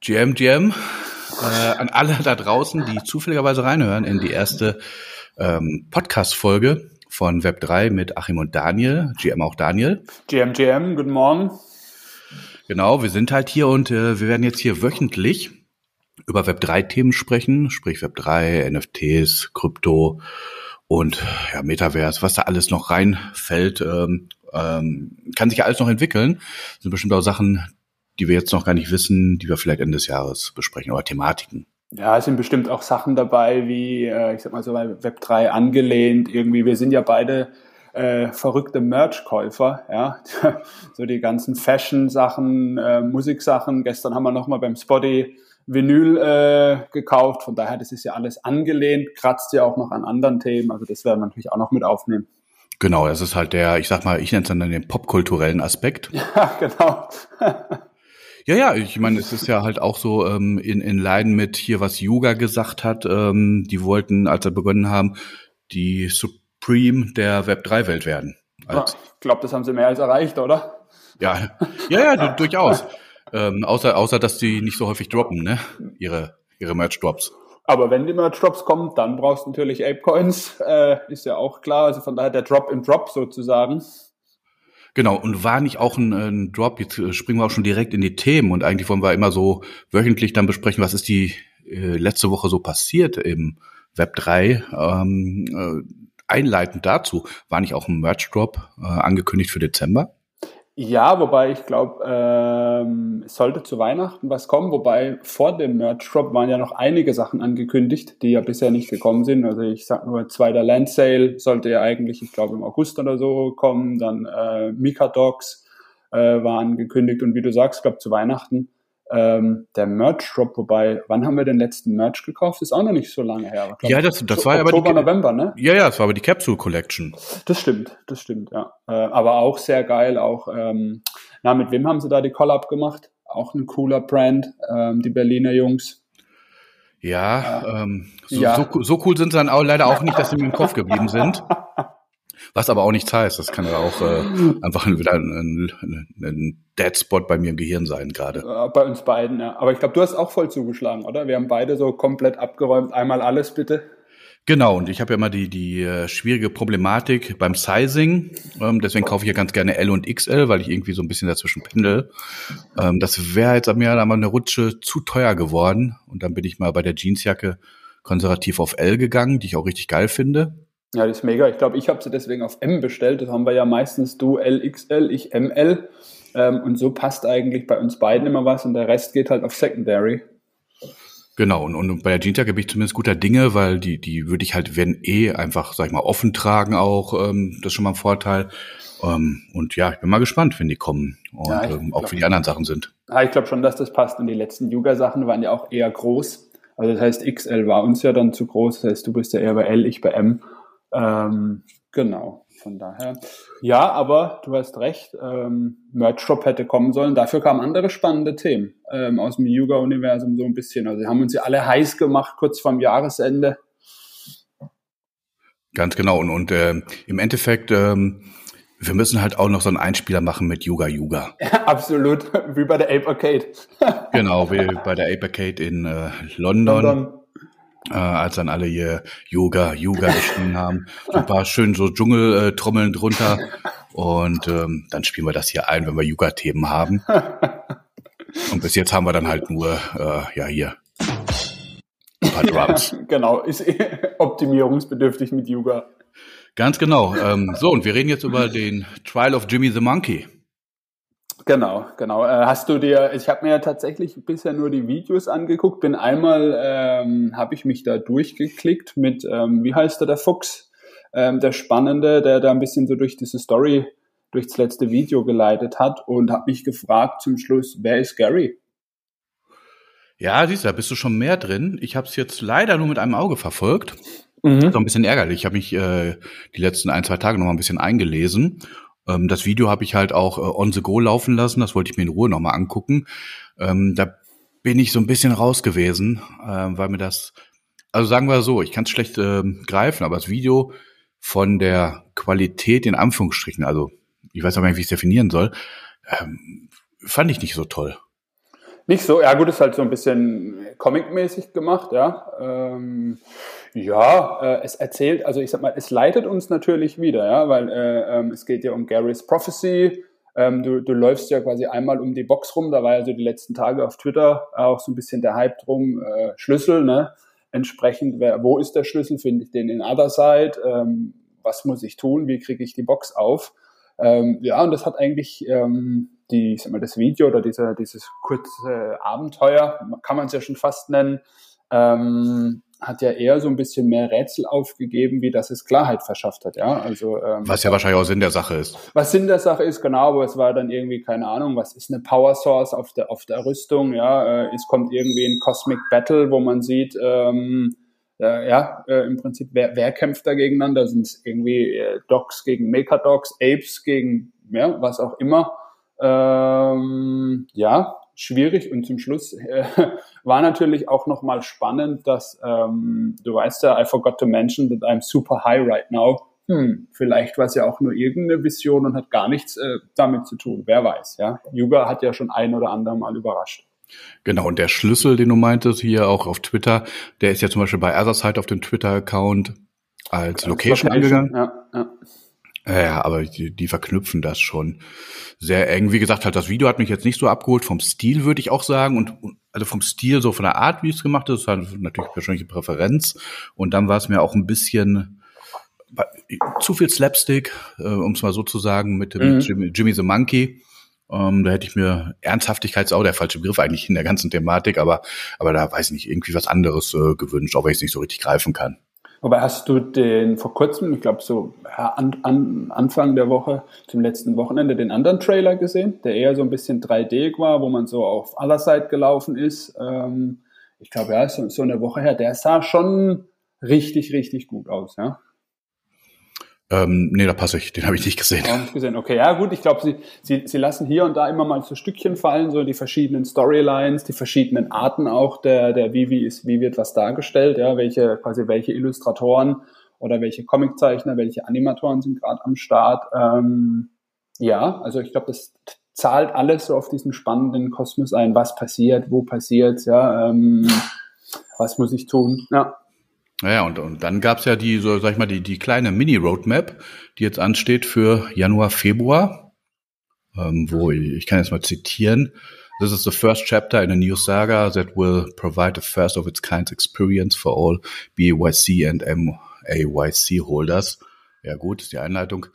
GM, GM, äh, an alle da draußen, die zufälligerweise reinhören in die erste ähm, Podcast-Folge von Web3 mit Achim und Daniel, GM auch Daniel. GM, GM, guten Morgen. Genau, wir sind halt hier und äh, wir werden jetzt hier wöchentlich über Web3-Themen sprechen, sprich Web3, NFTs, Krypto und ja, Metaverse, was da alles noch reinfällt, ähm, ähm, kann sich ja alles noch entwickeln. Das sind bestimmt auch Sachen, die wir jetzt noch gar nicht wissen, die wir vielleicht Ende des Jahres besprechen oder Thematiken. Ja, es sind bestimmt auch Sachen dabei, wie, äh, ich sag mal so bei Web3 angelehnt, irgendwie, wir sind ja beide äh, verrückte Merch-Käufer, ja, so die ganzen Fashion-Sachen, äh, Musiksachen. Gestern haben wir nochmal beim Spotty Vinyl äh, gekauft, von daher, das ist ja alles angelehnt, kratzt ja auch noch an anderen Themen, also das werden wir natürlich auch noch mit aufnehmen. Genau, das ist halt der, ich sag mal, ich nenne es dann den popkulturellen Aspekt. Ja, genau. Ja, ja, ich meine, es ist ja halt auch so ähm, in, in Leiden mit hier, was Yoga gesagt hat. Ähm, die wollten, als sie begonnen haben, die Supreme der Web3-Welt werden. Als, ja, ich glaube, das haben sie mehr als erreicht, oder? Ja, ja, ja, durchaus. Ähm, außer, außer, dass die nicht so häufig droppen, ne? Ihre, ihre Merch-Drops. Aber wenn die Merch-Drops kommen, dann brauchst du natürlich Ape-Coins, äh, ist ja auch klar. Also von daher der Drop im Drop sozusagen. Genau, und war nicht auch ein, ein Drop, jetzt äh, springen wir auch schon direkt in die Themen und eigentlich wollen wir immer so wöchentlich dann besprechen, was ist die äh, letzte Woche so passiert im Web 3. Ähm, äh, einleitend dazu, war nicht auch ein Merch-Drop äh, angekündigt für Dezember? Ja, wobei ich glaube, ähm, es sollte zu Weihnachten was kommen, wobei vor dem Merch Drop waren ja noch einige Sachen angekündigt, die ja bisher nicht gekommen sind. Also ich sag nur, zweiter Land Sale sollte ja eigentlich, ich glaube, im August oder so kommen. Dann äh, Mika Dogs äh, war angekündigt und wie du sagst, glaube zu Weihnachten ähm, der Merch-Drop, wobei, wann haben wir den letzten Merch gekauft? Ist auch noch nicht so lange her. Glaub, ja, das, das war aber Oktober, November, ne? Ja, ja, das war aber die Capsule Collection. Das stimmt, das stimmt, ja. Äh, aber auch sehr geil, auch, ähm, na, mit wem haben sie da die Collab gemacht? Auch ein cooler Brand, ähm, die Berliner Jungs. Ja, äh, ähm, so, ja. So, so, cool sind sie dann auch leider auch nicht, dass sie mir im Kopf geblieben sind. Was aber auch nichts heißt. Das kann ja auch äh, einfach wieder ein, ein, ein Dead Spot bei mir im Gehirn sein gerade. Bei uns beiden, ja. Aber ich glaube, du hast auch voll zugeschlagen, oder? Wir haben beide so komplett abgeräumt. Einmal alles bitte. Genau, und ich habe ja immer die, die äh, schwierige Problematik beim Sizing. Ähm, deswegen kaufe ich ja ganz gerne L und XL, weil ich irgendwie so ein bisschen dazwischen pendel. Ähm, das wäre jetzt am Jahr einmal eine Rutsche zu teuer geworden. Und dann bin ich mal bei der Jeansjacke konservativ auf L gegangen, die ich auch richtig geil finde. Ja, das ist mega. Ich glaube, ich habe sie deswegen auf M bestellt. Das haben wir ja meistens du LXL, ich ML. Ähm, und so passt eigentlich bei uns beiden immer was und der Rest geht halt auf Secondary. Genau, und, und bei der Jeansjacke bin ich zumindest guter Dinge, weil die, die würde ich halt, wenn eh, einfach, sag ich mal, offen tragen auch. Ähm, das ist schon mal ein Vorteil. Ähm, und ja, ich bin mal gespannt, wenn die kommen und ja, ähm, auch wie die anderen Sachen sind. Ja, ich glaube schon, dass das passt. Und die letzten Yuga-Sachen waren ja auch eher groß. Also das heißt, XL war uns ja dann zu groß. Das heißt, du bist ja eher bei L, ich bei M. Ähm, genau, von daher. Ja, aber du hast recht, ähm, Merch Shop hätte kommen sollen. Dafür kamen andere spannende Themen ähm, aus dem Yuga-Universum so ein bisschen. Also haben uns ja alle heiß gemacht kurz vorm Jahresende. Ganz genau. Und, und äh, im Endeffekt, ähm, wir müssen halt auch noch so einen Einspieler machen mit Yuga Yuga. Ja, absolut, wie bei der Ape Arcade. genau, wie bei der Ape Arcade in äh, London. London äh, als dann alle hier Yoga, Yoga geschrieben haben. So ein paar schön so Dschungeltrommeln drunter. Und ähm, dann spielen wir das hier ein, wenn wir Yoga-Themen haben. Und bis jetzt haben wir dann halt nur, äh, ja, hier. Ein paar Drums. Ja, genau, ist optimierungsbedürftig mit Yoga. Ganz genau. Ähm, so, und wir reden jetzt über den Trial of Jimmy the Monkey. Genau, genau. Äh, hast du dir, ich habe mir ja tatsächlich bisher nur die Videos angeguckt, bin einmal, ähm, habe ich mich da durchgeklickt mit, ähm, wie heißt der, der Fuchs, ähm, der Spannende, der da ein bisschen so durch diese Story, durchs letzte Video geleitet hat und habe mich gefragt zum Schluss, wer ist Gary? Ja, siehst du, da bist du schon mehr drin. Ich habe es jetzt leider nur mit einem Auge verfolgt. Mhm. So ein bisschen ärgerlich. Ich habe mich äh, die letzten ein, zwei Tage noch mal ein bisschen eingelesen ähm, das Video habe ich halt auch äh, on the go laufen lassen. Das wollte ich mir in Ruhe nochmal angucken. Ähm, da bin ich so ein bisschen raus gewesen, äh, weil mir das, also sagen wir so, ich kann es schlecht äh, greifen, aber das Video von der Qualität in Anführungsstrichen, also ich weiß aber nicht, wie ich es definieren soll, ähm, fand ich nicht so toll. Nicht so, ja gut, ist halt so ein bisschen comic-mäßig gemacht, ja. Ähm, ja, äh, es erzählt, also ich sag mal, es leitet uns natürlich wieder, ja, weil äh, ähm, es geht ja um Gary's Prophecy. Ähm, du, du läufst ja quasi einmal um die Box rum, da war ja so die letzten Tage auf Twitter auch so ein bisschen der Hype drum, äh, Schlüssel, ne? Entsprechend, wer, wo ist der Schlüssel? Finde ich den in Other Side? Ähm, was muss ich tun? Wie kriege ich die Box auf? Ähm, ja, und das hat eigentlich ähm, die, ich sag mal, das Video oder diese, dieses kurze Abenteuer, kann man es ja schon fast nennen, ähm, hat ja eher so ein bisschen mehr Rätsel aufgegeben, wie dass es Klarheit verschafft hat, ja. Also ähm, was ja wahrscheinlich auch Sinn der Sache ist. Was Sinn der Sache ist, genau, aber es war dann irgendwie keine Ahnung, was ist eine Power Source auf der auf der Rüstung, ja. Äh, es kommt irgendwie ein Cosmic Battle, wo man sieht, ähm, äh, ja, äh, im Prinzip wer, wer kämpft da gegeneinander? Sind es irgendwie äh, Dogs gegen Mecha-Dogs, Apes gegen ja was auch immer. Ähm, ja, schwierig und zum Schluss äh, war natürlich auch nochmal spannend, dass ähm, du weißt ja, I forgot to mention that I'm super high right now. Hm, vielleicht war es ja auch nur irgendeine Vision und hat gar nichts äh, damit zu tun. Wer weiß, ja. Yuga hat ja schon ein oder andere Mal überrascht. Genau, und der Schlüssel, den du meintest hier auch auf Twitter, der ist ja zum Beispiel bei Otherside auf dem Twitter-Account als, als Location, angegangen. Ja, ja. Ja, aber die, die verknüpfen das schon sehr eng. Wie gesagt, halt das Video hat mich jetzt nicht so abgeholt. Vom Stil würde ich auch sagen und, also vom Stil so von der Art, wie es gemacht ist, halt natürlich persönliche Präferenz. Und dann war es mir auch ein bisschen zu viel Slapstick, äh, um es mal so zu sagen, mit, mhm. mit Jimmy, Jimmy the Monkey. Ähm, da hätte ich mir Ernsthaftigkeit ist auch der falsche Begriff eigentlich in der ganzen Thematik, aber aber da weiß ich nicht irgendwie was anderes äh, gewünscht, auch wenn ich es nicht so richtig greifen kann. Wobei hast du den vor kurzem, ich glaube so an, an, Anfang der Woche, zum letzten Wochenende, den anderen Trailer gesehen, der eher so ein bisschen 3D war, wo man so auf aller Seite gelaufen ist. Ähm, ich glaube, ja, so, so eine Woche her, der sah schon richtig, richtig gut aus, ja. Ähm, nee, da passe ich. Den habe ich nicht gesehen. Auch nicht gesehen. Okay, ja gut. Ich glaube, sie, sie, sie lassen hier und da immer mal so Stückchen fallen, so die verschiedenen Storylines, die verschiedenen Arten auch der, der wie, wie ist, wie wird was dargestellt, ja, welche, quasi welche Illustratoren oder welche Comiczeichner, welche Animatoren sind gerade am Start. Ähm, ja, also ich glaube, das zahlt alles so auf diesen spannenden Kosmos ein. Was passiert, wo passiert, ja, ähm, was muss ich tun? Ja. Naja, und, und dann gab's ja die, so sag ich mal, die, die kleine Mini-Roadmap, die jetzt ansteht für Januar, Februar, ähm, wo ich, ich kann jetzt mal zitieren. This is the first chapter in a new saga that will provide a first of its kind experience for all BYC and MAYC holders. Ja gut, ist die Einleitung.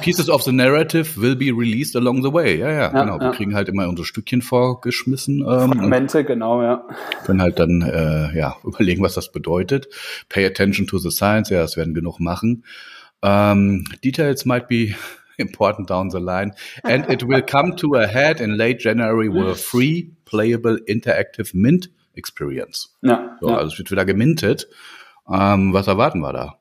Pieces of the narrative will be released along the way. Ja, ja, ja genau. Ja. Wir kriegen halt immer unsere Stückchen vorgeschmissen. Ähm, Fragmente, genau, ja. Können halt dann äh, ja überlegen, was das bedeutet. Pay attention to the science. Ja, das werden genug machen. Um, details might be important down the line. And it will come to a head in late January with a free, playable, interactive Mint Experience. Ja, so, ja. Also es wird wieder gemintet. Ähm, was erwarten wir da?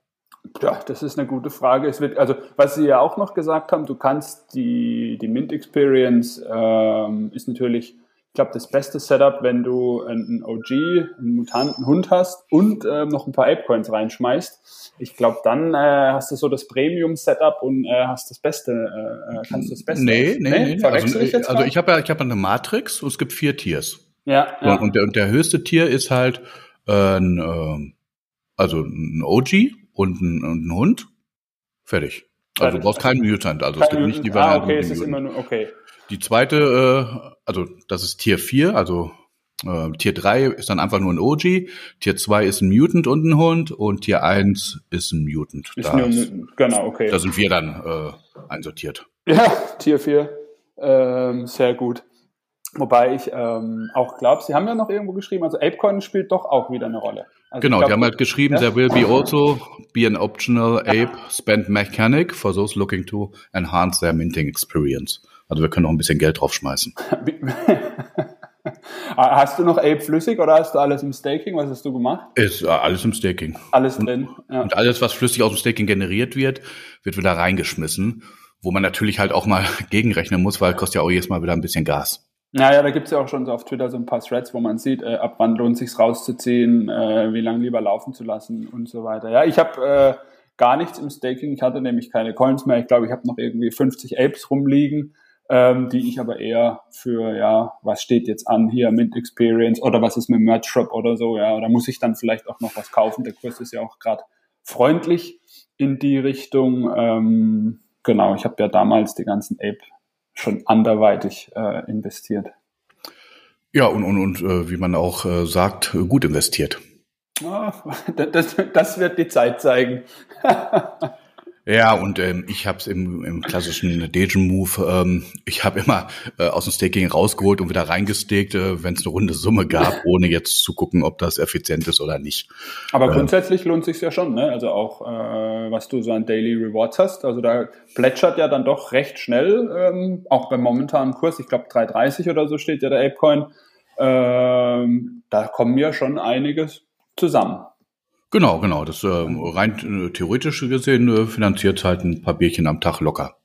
Ja, das ist eine gute Frage. Es wird, also, was Sie ja auch noch gesagt haben, du kannst die, die Mint Experience ähm, ist natürlich, ich glaube, das beste Setup, wenn du einen OG, einen mutanten Hund hast und ähm, noch ein paar Apecoins reinschmeißt. Ich glaube, dann äh, hast du so das Premium-Setup und äh, hast das Beste, äh, äh kannst du das Beste. Nee, nee, nee. nee. Also, ich, also ich habe ja, ich habe eine Matrix und es gibt vier Tiers. Ja. ja. Und, der, und der höchste Tier ist halt äh, ein, äh, also ein OG und ein, und ein Hund. Fertig. Also du brauchst keinen Mutant. Also es gibt nicht die Variante. Ah, okay, es ist immer nur, okay. Die zweite, äh, also das ist Tier 4, also äh, Tier 3 ist dann einfach nur ein OG, Tier 2 ist ein Mutant und ein Hund und Tier 1 ist ein Mutant. Ist da ist, genau, okay. Da sind wir dann äh, einsortiert. Ja, Tier 4, ähm, sehr gut. Wobei ich ähm, auch glaube, Sie haben ja noch irgendwo geschrieben, also ApeCoin spielt doch auch wieder eine Rolle. Also genau, glaub, die haben halt geschrieben, ja? there will be also be an optional Ape spend mechanic for those looking to enhance their minting experience. Also wir können auch ein bisschen Geld draufschmeißen. hast du noch Ape flüssig oder hast du alles im Staking? Was hast du gemacht? Ist alles im Staking. Alles drin. Ja. Und alles, was flüssig aus dem Staking generiert wird, wird wieder reingeschmissen, wo man natürlich halt auch mal gegenrechnen muss, weil kostet ja auch jedes Mal wieder ein bisschen Gas. Naja, da gibt's ja auch schon so auf Twitter so ein paar Threads, wo man sieht, äh, ab wann lohnt sich's rauszuziehen, äh, wie lange lieber laufen zu lassen und so weiter. Ja, ich habe äh, gar nichts im Staking. Ich hatte nämlich keine Coins mehr. Ich glaube, ich habe noch irgendwie 50 Apes rumliegen. ähm, die ich aber eher für, ja, was steht jetzt an hier, Mint Experience oder was ist mit Merch Shop oder so, ja, oder muss ich dann vielleicht auch noch was kaufen? Der Kurs ist ja auch gerade freundlich in die Richtung. Ähm, genau, ich habe ja damals die ganzen Ape schon anderweitig äh, investiert. Ja, und, und, und äh, wie man auch äh, sagt, gut investiert. Oh, das, das wird die Zeit zeigen. Ja, und ähm, ich habe es im, im klassischen Dejan-Move, ähm, ich habe immer äh, aus dem Staking rausgeholt und wieder reingesteckt, äh, wenn es eine runde Summe gab, ohne jetzt zu gucken, ob das effizient ist oder nicht. Aber ähm, grundsätzlich lohnt sich ja schon, ne? Also auch, äh, was du so an Daily Rewards hast. Also da plätschert ja dann doch recht schnell, ähm, auch beim momentanen Kurs, ich glaube 3,30 oder so steht ja der Apecoin. Ähm, da kommen ja schon einiges zusammen. Genau, genau. Das äh, rein äh, theoretisch gesehen äh, finanziert halt ein paar Bierchen am Tag locker.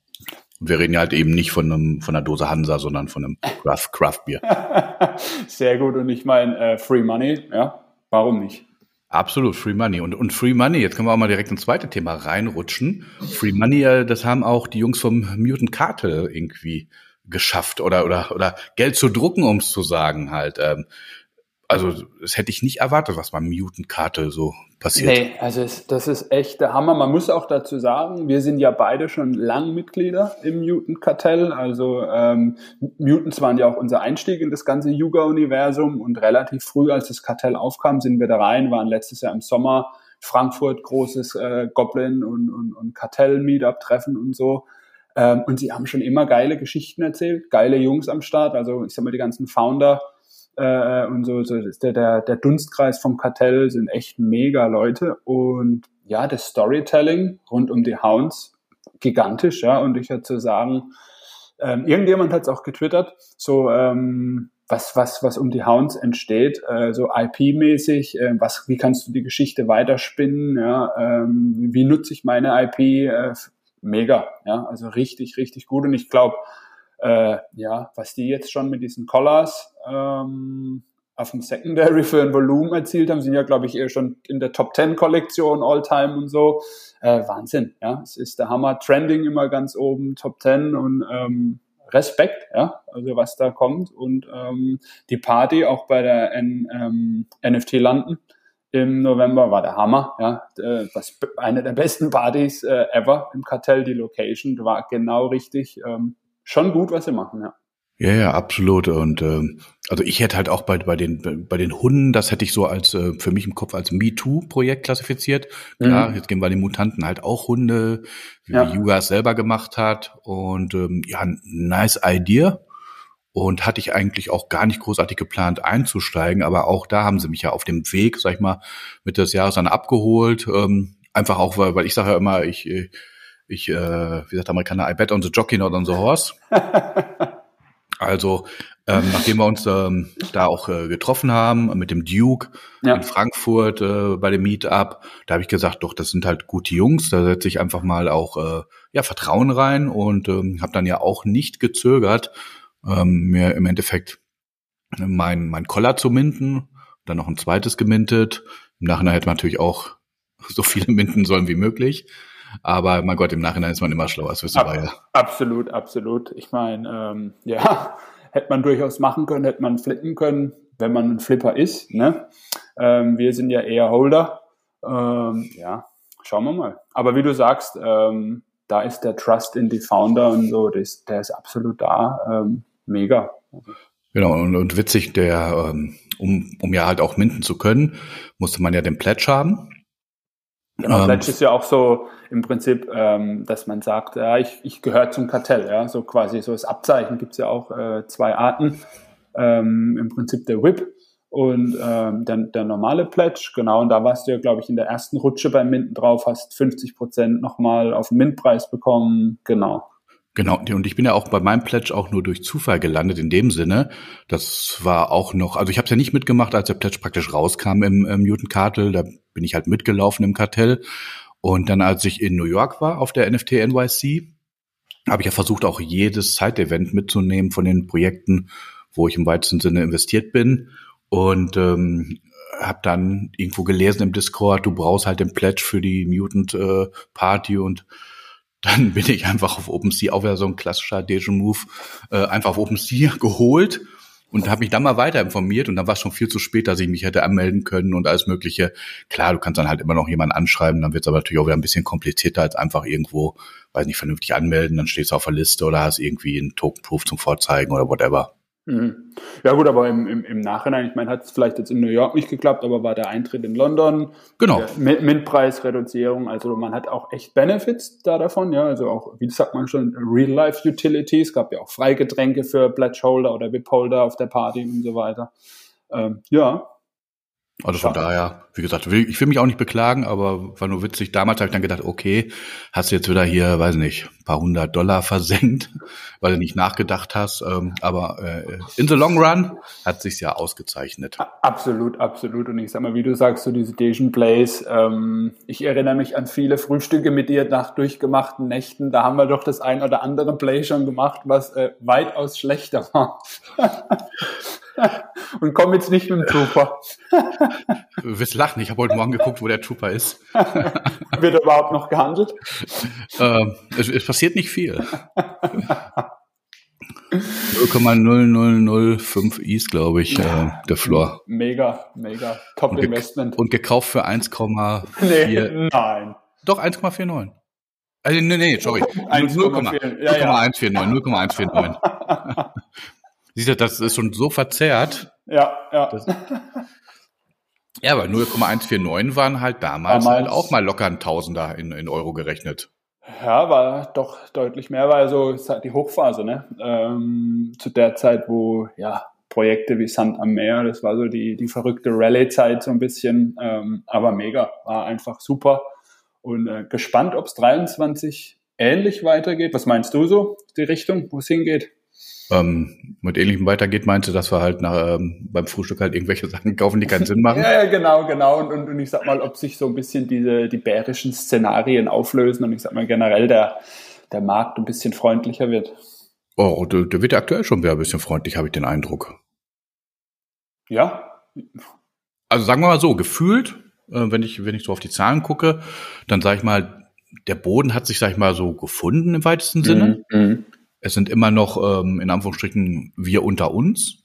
Und wir reden ja halt eben nicht von einem von einer Dose Hansa, sondern von einem Craft, Craft Bier. Sehr gut. Und ich meine, äh, Free Money, ja, warum nicht? Absolut, Free Money. Und, und Free Money, jetzt können wir auch mal direkt ins zweite Thema reinrutschen. Free Money, äh, das haben auch die Jungs vom Mutant Cartel irgendwie geschafft oder, oder, oder Geld zu drucken, um es zu sagen halt. Ähm, also das hätte ich nicht erwartet, was beim Mutant-Karte so passiert. Nee, also es, das ist echt der Hammer. Man muss auch dazu sagen, wir sind ja beide schon lang Mitglieder im Mutant-Kartell. Also ähm, Mutants waren ja auch unser Einstieg in das ganze Yuga-Universum und relativ früh, als das Kartell aufkam, sind wir da rein, waren letztes Jahr im Sommer Frankfurt großes äh, Goblin und, und, und Kartell-Meetup-Treffen und so. Ähm, und sie haben schon immer geile Geschichten erzählt, geile Jungs am Start. Also ich sag mal, die ganzen Founder äh, und so, so der, der, der Dunstkreis vom Kartell sind echt mega Leute. Und ja, das Storytelling rund um die Hounds gigantisch, ja, und ich hatte zu sagen, ähm, irgendjemand hat es auch getwittert, so ähm, was, was, was um die Hounds entsteht, äh, so IP-mäßig, äh, was, wie kannst du die Geschichte weiterspinnen, ja, ähm, wie, wie nutze ich meine IP, äh, mega, ja, also richtig, richtig gut. Und ich glaube, äh, ja, was die jetzt schon mit diesen Collars ähm, auf dem Secondary für ein Volumen erzielt haben, sind ja, glaube ich, eher schon in der Top 10 Kollektion All-Time und so. Äh, Wahnsinn, ja. Es ist der Hammer. Trending immer ganz oben, Top 10 und ähm, Respekt, ja, also was da kommt. Und ähm, die Party auch bei der N, ähm, NFT landen im November war der Hammer, ja. Das, eine der besten Partys äh, ever im Kartell, die Location, war genau richtig. Ähm, schon gut, was sie machen, ja. Ja, ja, absolut. Und ähm, also ich hätte halt auch bei, bei den bei den Hunden, das hätte ich so als äh, für mich im Kopf als MeToo-Projekt klassifiziert. Klar, mhm. jetzt gehen bei den Mutanten halt auch Hunde, wie ja. Yuga es selber gemacht hat. Und ähm, ja, nice Idea. Und hatte ich eigentlich auch gar nicht großartig geplant einzusteigen, aber auch da haben sie mich ja auf dem Weg, sag ich mal, Mitte des Jahres dann abgeholt. Ähm, einfach auch, weil, weil ich sage ja immer, ich äh, ich, äh, wie sagt der Amerikaner, I bet on the jockey, not on the horse. also, ähm, nachdem wir uns ähm, da auch äh, getroffen haben mit dem Duke ja. in Frankfurt äh, bei dem Meetup, da habe ich gesagt, doch, das sind halt gute Jungs, da setze ich einfach mal auch äh, ja Vertrauen rein und ähm, habe dann ja auch nicht gezögert, ähm, mir im Endeffekt mein mein Collar zu minden, dann noch ein zweites gemintet. Im Nachhinein hätte man natürlich auch so viele minden sollen wie möglich. Aber mein Gott, im Nachhinein ist man immer schlauer, das wissen wir ja. Absolut, absolut. Ich meine, ähm, ja, hätte man durchaus machen können, hätte man flippen können, wenn man ein Flipper ist. Ne? Ähm, wir sind ja eher Holder. Ähm, ja, schauen wir mal. Aber wie du sagst, ähm, da ist der Trust in die Founder und so, das, der ist absolut da. Ähm, mega. Genau, und, und witzig, der, ähm, um, um ja halt auch minden zu können, musste man ja den Pledge haben. Genau, ähm, Pledge ist ja auch so im Prinzip, ähm, dass man sagt, ja, ich, ich gehöre zum Kartell, ja, so quasi so das Abzeichen gibt es ja auch äh, zwei Arten. Ähm, Im Prinzip der Whip und ähm, der, der normale Pledge, genau, und da warst du ja, glaube ich, in der ersten Rutsche beim Minden drauf, hast 50 Prozent nochmal auf den Mintpreis bekommen, genau. Genau, und ich bin ja auch bei meinem Pledge auch nur durch Zufall gelandet in dem Sinne. Das war auch noch, also ich habe es ja nicht mitgemacht, als der Pledge praktisch rauskam im, im Newton Kartel. Da bin ich halt mitgelaufen im Kartell. Und dann, als ich in New York war auf der NFT NYC, habe ich ja versucht, auch jedes Side-Event mitzunehmen von den Projekten, wo ich im weitesten Sinne investiert bin. Und ähm, habe dann irgendwo gelesen im Discord, du brauchst halt den Pledge für die Mutant äh, Party und dann bin ich einfach auf OpenSea, auch wieder so ein klassischer Deja Move, äh, einfach auf OpenSea geholt und habe mich dann mal weiter informiert und dann war es schon viel zu spät, dass ich mich hätte anmelden können und alles Mögliche. Klar, du kannst dann halt immer noch jemanden anschreiben, dann wird es aber natürlich auch wieder ein bisschen komplizierter als einfach irgendwo, weiß nicht, vernünftig anmelden, dann stehst du auf der Liste oder hast irgendwie einen Token-Proof zum Vorzeigen oder whatever. Mhm. Ja gut, aber im, im, im Nachhinein, ich meine, hat es vielleicht jetzt in New York nicht geklappt, aber war der Eintritt in London, genau. MINT-Preisreduzierung, also man hat auch echt Benefits da davon, ja, also auch, wie sagt man schon, Real-Life-Utilities, gab ja auch Freigetränke für Pledgeholder oder VIP-Holder auf der Party und so weiter. Ähm, ja, also von daher, wie gesagt, ich will mich auch nicht beklagen, aber war nur witzig. Damals habe ich dann gedacht, okay, hast du jetzt wieder hier, weiß nicht, ein paar hundert Dollar versenkt, weil du nicht nachgedacht hast. Ähm, aber äh, in the long run hat sich's ja ausgezeichnet. Absolut, absolut. Und ich sag mal, wie du sagst, so diese Dejan Plays, ähm, ich erinnere mich an viele Frühstücke mit dir nach durchgemachten Nächten. Da haben wir doch das ein oder andere Play schon gemacht, was äh, weitaus schlechter war. und komm jetzt nicht mit dem Trooper. du wirst lachen, ich habe heute Morgen geguckt, wo der Trooper ist. Wird überhaupt noch gehandelt? Ähm, es, es, passiert nicht viel. 0,0005 Is, glaube ich, äh, der Floor. Mega, mega. Top und Investment. Und gekauft für 1,4. Nee, nein. Doch, 1,49. Also, nee, nee, sorry. 0,149. Ja, ja. 0,149. Siehst du, das ist schon so verzerrt. Ja, ja. Das, ja, aber 0,149 waren halt damals, damals halt auch mal locker ein Tausender in, in Euro gerechnet. Ja, war doch deutlich mehr, war also die Hochphase, ne? Ähm, zu der Zeit, wo ja Projekte wie Sand am Meer, das war so die, die verrückte Rallye-Zeit so ein bisschen, ähm, aber mega, war einfach super und äh, gespannt, ob es 23 ähnlich weitergeht. Was meinst du so, die Richtung, wo es hingeht? Ähm, mit ähnlichem weitergeht, meinte, dass wir halt nach, ähm, beim Frühstück halt irgendwelche Sachen kaufen, die keinen Sinn machen. ja, genau, genau. Und, und, und ich sag mal, ob sich so ein bisschen diese, die bärischen Szenarien auflösen und ich sag mal generell der, der Markt ein bisschen freundlicher wird. Oh, der, der wird ja aktuell schon wieder ein bisschen freundlich, habe ich den Eindruck. Ja. Also sagen wir mal so, gefühlt, äh, wenn ich, wenn ich so auf die Zahlen gucke, dann sage ich mal, der Boden hat sich, sag ich mal, so gefunden im weitesten Sinne. Mhm. mhm. Es sind immer noch, ähm, in Anführungsstrichen, wir unter uns.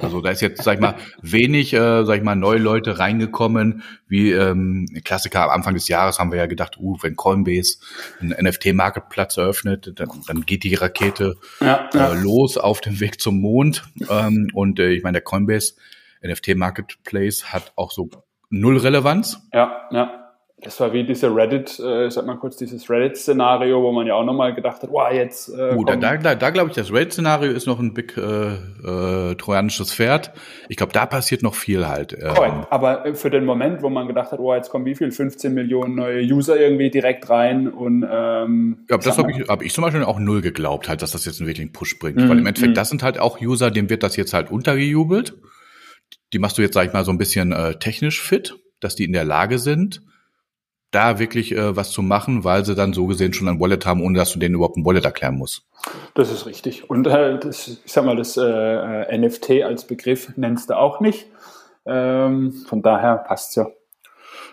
Also da ist jetzt, sag ich mal, wenig, äh, sag ich mal, neue Leute reingekommen. Wie ähm, Klassiker am Anfang des Jahres haben wir ja gedacht, uh, wenn Coinbase einen NFT-Marketplatz eröffnet, dann, dann geht die Rakete ja, ja. Äh, los auf dem Weg zum Mond. Ähm, und äh, ich meine, der Coinbase NFT-Marketplace hat auch so null Relevanz. Ja, ja. Das war wie diese Reddit, äh, sag mal kurz, dieses Reddit-Szenario, wo man ja auch nochmal gedacht hat, wow, jetzt. Äh, uh, da, da, da, da glaube ich, das Reddit-Szenario ist noch ein big äh, äh, trojanisches Pferd. Ich glaube, da passiert noch viel halt. Ähm. Correct. Aber äh, für den Moment, wo man gedacht hat, wow, jetzt kommen wie viel? 15 Millionen neue User irgendwie direkt rein und ähm, Ja, das habe ich, hab ich zum Beispiel auch null geglaubt, halt, dass das jetzt einen wirklichen Push bringt. Mhm. Weil im Endeffekt, mhm. das sind halt auch User, dem wird das jetzt halt untergejubelt. Die machst du jetzt, sag ich mal, so ein bisschen äh, technisch fit, dass die in der Lage sind da wirklich äh, was zu machen, weil sie dann so gesehen schon ein Wallet haben, ohne dass du denen überhaupt ein Wallet erklären musst. Das ist richtig. Und äh, das, ich sag mal, das äh, NFT als Begriff nennst du auch nicht. Ähm, von daher passt's ja.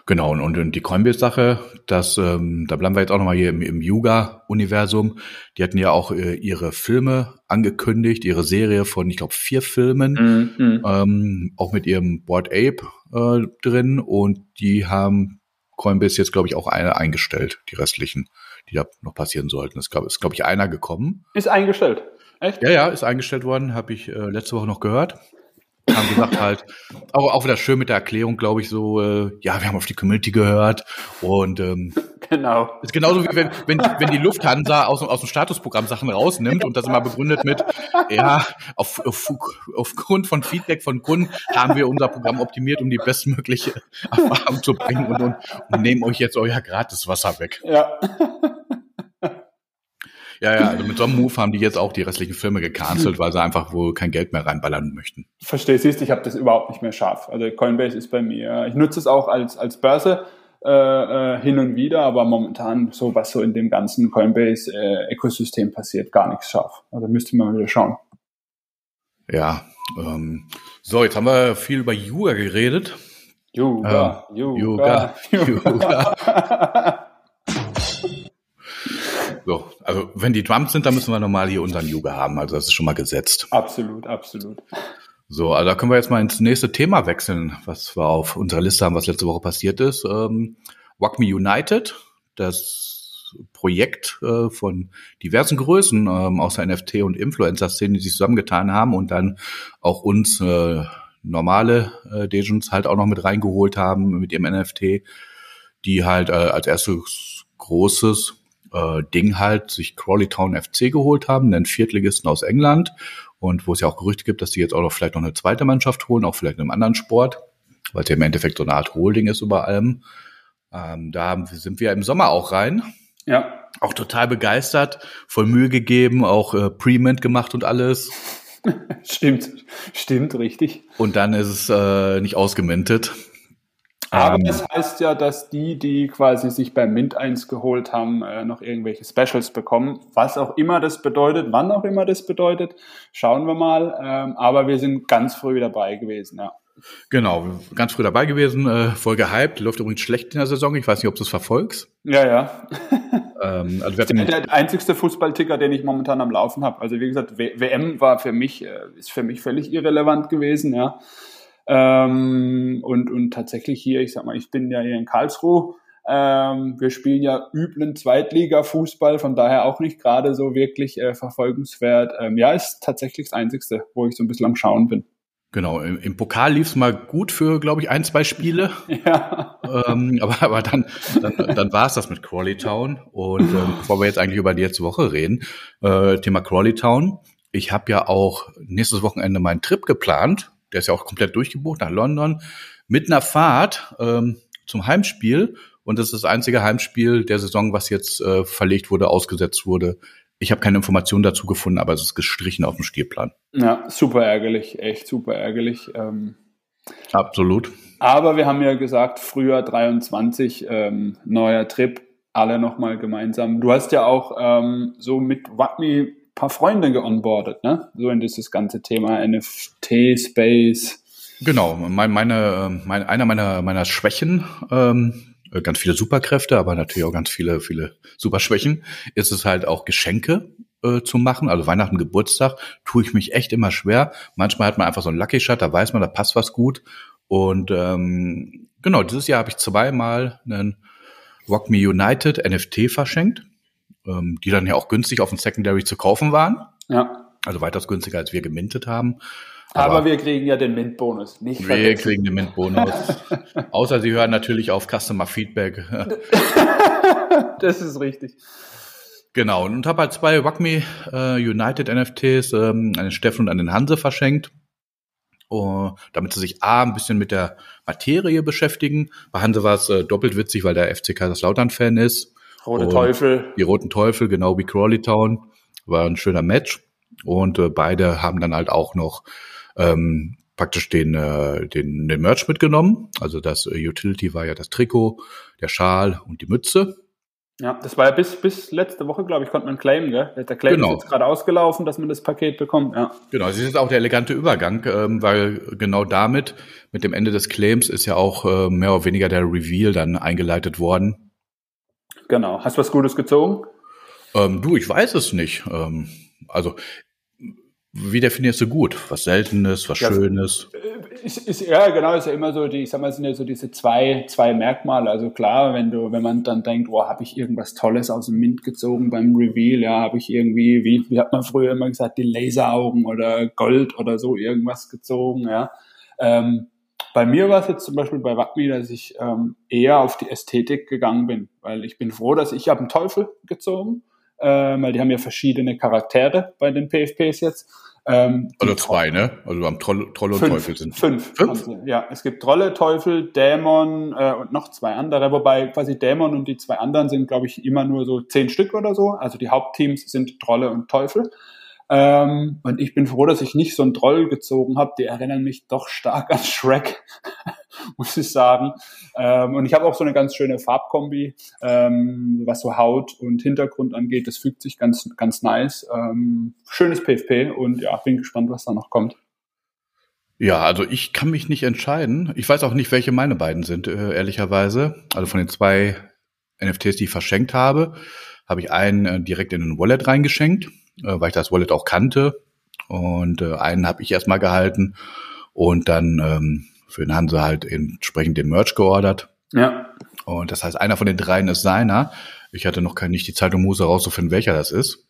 Genau, und, und die Coinbase-Sache, das, ähm, da bleiben wir jetzt auch nochmal hier im, im Yuga-Universum. Die hatten ja auch äh, ihre Filme angekündigt, ihre Serie von, ich glaube, vier Filmen, mm, mm. Ähm, auch mit ihrem Board Ape äh, drin. Und die haben Coinbase jetzt, glaube ich, auch eine eingestellt, die restlichen, die da noch passieren sollten. Es gab, ist, glaube ich, einer gekommen. Ist eingestellt. Echt? Ja, ja, ist eingestellt worden, habe ich äh, letzte Woche noch gehört haben gesagt halt, auch, auch wieder schön mit der Erklärung, glaube ich, so, äh, ja, wir haben auf die Community gehört und ähm, genau. Ist genauso wie wenn, wenn, wenn die Lufthansa aus, aus dem Statusprogramm Sachen rausnimmt und das immer begründet mit, ja, auf, auf, aufgrund von Feedback von Kunden haben wir unser Programm optimiert, um die bestmögliche Erfahrung zu bringen und, und, und nehmen euch jetzt euer Gratiswasser weg. Ja. Ja, ja, also mit so einem Move haben die jetzt auch die restlichen Filme gecancelt, weil sie einfach wohl kein Geld mehr reinballern möchten. Verstehe, siehst ich habe das überhaupt nicht mehr scharf. Also Coinbase ist bei mir, ich nutze es auch als, als Börse äh, äh hin und wieder, aber momentan so, was so in dem ganzen Coinbase-Ökosystem äh, passiert, gar nichts scharf. Also müsste man mal wieder schauen. Ja, ähm, so, jetzt haben wir viel über Yuga geredet. Yuga, äh, Yuga, Yuga. Yuga. Also wenn die Drums sind, dann müssen wir normal hier unseren Yuga haben. Also das ist schon mal gesetzt. Absolut, absolut. So, also da können wir jetzt mal ins nächste Thema wechseln, was wir auf unserer Liste haben, was letzte Woche passiert ist. Ähm, Me United, das Projekt äh, von diversen Größen ähm, aus der NFT- und Influencer-Szene, die sich zusammengetan haben und dann auch uns äh, normale äh, Degens halt auch noch mit reingeholt haben mit ihrem NFT, die halt äh, als erstes großes äh, Ding halt sich Crawley Town FC geholt haben, einen Viertligisten aus England und wo es ja auch Gerüchte gibt, dass die jetzt auch noch vielleicht noch eine zweite Mannschaft holen, auch vielleicht in einem anderen Sport, weil es ja im Endeffekt so eine Art Holding ist über allem. Ähm, da sind wir im Sommer auch rein. Ja. Auch total begeistert, voll Mühe gegeben, auch äh, Pre-Mint gemacht und alles. stimmt, stimmt, richtig. Und dann ist es äh, nicht ausgemintet. Aber ähm, das heißt ja, dass die, die quasi sich beim Mint 1 geholt haben, äh, noch irgendwelche Specials bekommen. Was auch immer das bedeutet, wann auch immer das bedeutet, schauen wir mal. Ähm, aber wir sind ganz früh dabei gewesen, ja. Genau, ganz früh dabei gewesen, äh, voll gehypt. Läuft übrigens schlecht in der Saison. Ich weiß nicht, ob du es verfolgst. Ja, ja. ähm, also der, der einzigste Fußballticker, den ich momentan am Laufen habe. Also wie gesagt, w WM war für mich, äh, ist für mich völlig irrelevant gewesen, ja. Ähm, und, und tatsächlich hier, ich sag mal, ich bin ja hier in Karlsruhe. Ähm, wir spielen ja üblen Zweitliga-Fußball, von daher auch nicht gerade so wirklich äh, verfolgenswert. Ähm, ja, ist tatsächlich das Einzigste, wo ich so ein bisschen am Schauen bin. Genau, im, im Pokal lief es mal gut für, glaube ich, ein, zwei Spiele. Ja. Ähm, aber, aber dann, dann, dann war es das mit Crawley Town. Und ähm, bevor wir jetzt eigentlich über die letzte Woche reden, äh, Thema Crawley Town. Ich habe ja auch nächstes Wochenende meinen Trip geplant der ist ja auch komplett durchgebucht nach London, mit einer Fahrt ähm, zum Heimspiel. Und das ist das einzige Heimspiel der Saison, was jetzt äh, verlegt wurde, ausgesetzt wurde. Ich habe keine Informationen dazu gefunden, aber es ist gestrichen auf dem Spielplan. Ja, super ärgerlich, echt super ärgerlich. Ähm, Absolut. Aber wir haben ja gesagt, früher 23, ähm, neuer Trip, alle nochmal gemeinsam. Du hast ja auch ähm, so mit Watney paar Freunde geonboardet, ne? So in dieses ganze Thema NFT, Space. Genau, mein, meine, meine, einer meiner, meiner Schwächen, ähm, ganz viele Superkräfte, aber natürlich auch ganz viele, viele Superschwächen, ist es halt auch Geschenke äh, zu machen. Also Weihnachten, Geburtstag tue ich mich echt immer schwer. Manchmal hat man einfach so einen Lucky Shot, da weiß man, da passt was gut. Und ähm, genau, dieses Jahr habe ich zweimal einen Rock Me United NFT verschenkt ähm, die dann ja auch günstig auf dem Secondary zu kaufen waren. Ja. Also weitaus günstiger, als wir gemintet haben. Aber, Aber wir kriegen ja den Mint-Bonus, nicht Wir kriegen den Mint-Bonus. Außer Sie hören natürlich auf Customer Feedback. das ist richtig. Genau, und habe halt zwei Wacme äh, United NFTs, ähm, einen Steffen und einen Hanse verschenkt. Uh, damit sie sich A, ein bisschen mit der Materie beschäftigen. Bei Hanse war es äh, doppelt witzig, weil der FC Kaiserslautern-Fan ist. Rote und Teufel. Die Roten Teufel, genau wie Crawley Town. War ein schöner Match. Und äh, beide haben dann halt auch noch ähm, praktisch den, äh, den, den Merch mitgenommen. Also das äh, Utility war ja das Trikot, der Schal und die Mütze. Ja, das war ja bis, bis letzte Woche, glaube ich, konnte man claimen, gell? Der Claim genau. ist jetzt gerade ausgelaufen, dass man das Paket bekommt, ja. Genau, es ist jetzt auch der elegante Übergang, ähm, weil genau damit, mit dem Ende des Claims, ist ja auch äh, mehr oder weniger der Reveal dann eingeleitet worden. Genau. Hast du was Gutes gezogen? Ähm, du, ich weiß es nicht. Ähm, also, wie definierst du gut? Was Seltenes, was ja, Schönes? Äh, ist, ist, ja, genau, ist ja immer so, die, ich sag mal, sind ja so diese zwei, zwei Merkmale. Also klar, wenn du, wenn man dann denkt, oh, habe ich irgendwas Tolles aus dem Mint gezogen beim Reveal, ja, habe ich irgendwie, wie, wie hat man früher immer gesagt, die Laseraugen oder Gold oder so irgendwas gezogen, ja. Ähm, bei mir war es jetzt zum Beispiel bei Wagmi, dass ich ähm, eher auf die Ästhetik gegangen bin, weil ich bin froh, dass ich habe einen Teufel gezogen, äh, weil die haben ja verschiedene Charaktere bei den PFPs jetzt. Ähm, also zwei, ne? Also am Troll, Troll und fünf, Teufel sind fünf. fünf? Ja, es gibt Trolle, Teufel, Dämon äh, und noch zwei andere, wobei quasi Dämon und die zwei anderen sind, glaube ich, immer nur so zehn Stück oder so. Also die Hauptteams sind Trolle und Teufel. Ähm, und ich bin froh, dass ich nicht so einen Troll gezogen habe. Die erinnern mich doch stark an Shrek, muss ich sagen. Ähm, und ich habe auch so eine ganz schöne Farbkombi, ähm, was so Haut und Hintergrund angeht. Das fügt sich ganz, ganz nice. Ähm, schönes PFP und ja, bin gespannt, was da noch kommt. Ja, also ich kann mich nicht entscheiden. Ich weiß auch nicht, welche meine beiden sind, äh, ehrlicherweise. Also von den zwei NFTs, die ich verschenkt habe, habe ich einen äh, direkt in ein Wallet reingeschenkt, äh, weil ich das Wallet auch kannte. Und äh, einen habe ich erstmal gehalten und dann ähm, für den Hanse halt entsprechend den Merch geordert. Ja. Und das heißt, einer von den dreien ist seiner. Ich hatte noch keine, nicht die Zeit, um Muse rauszufinden, welcher das ist.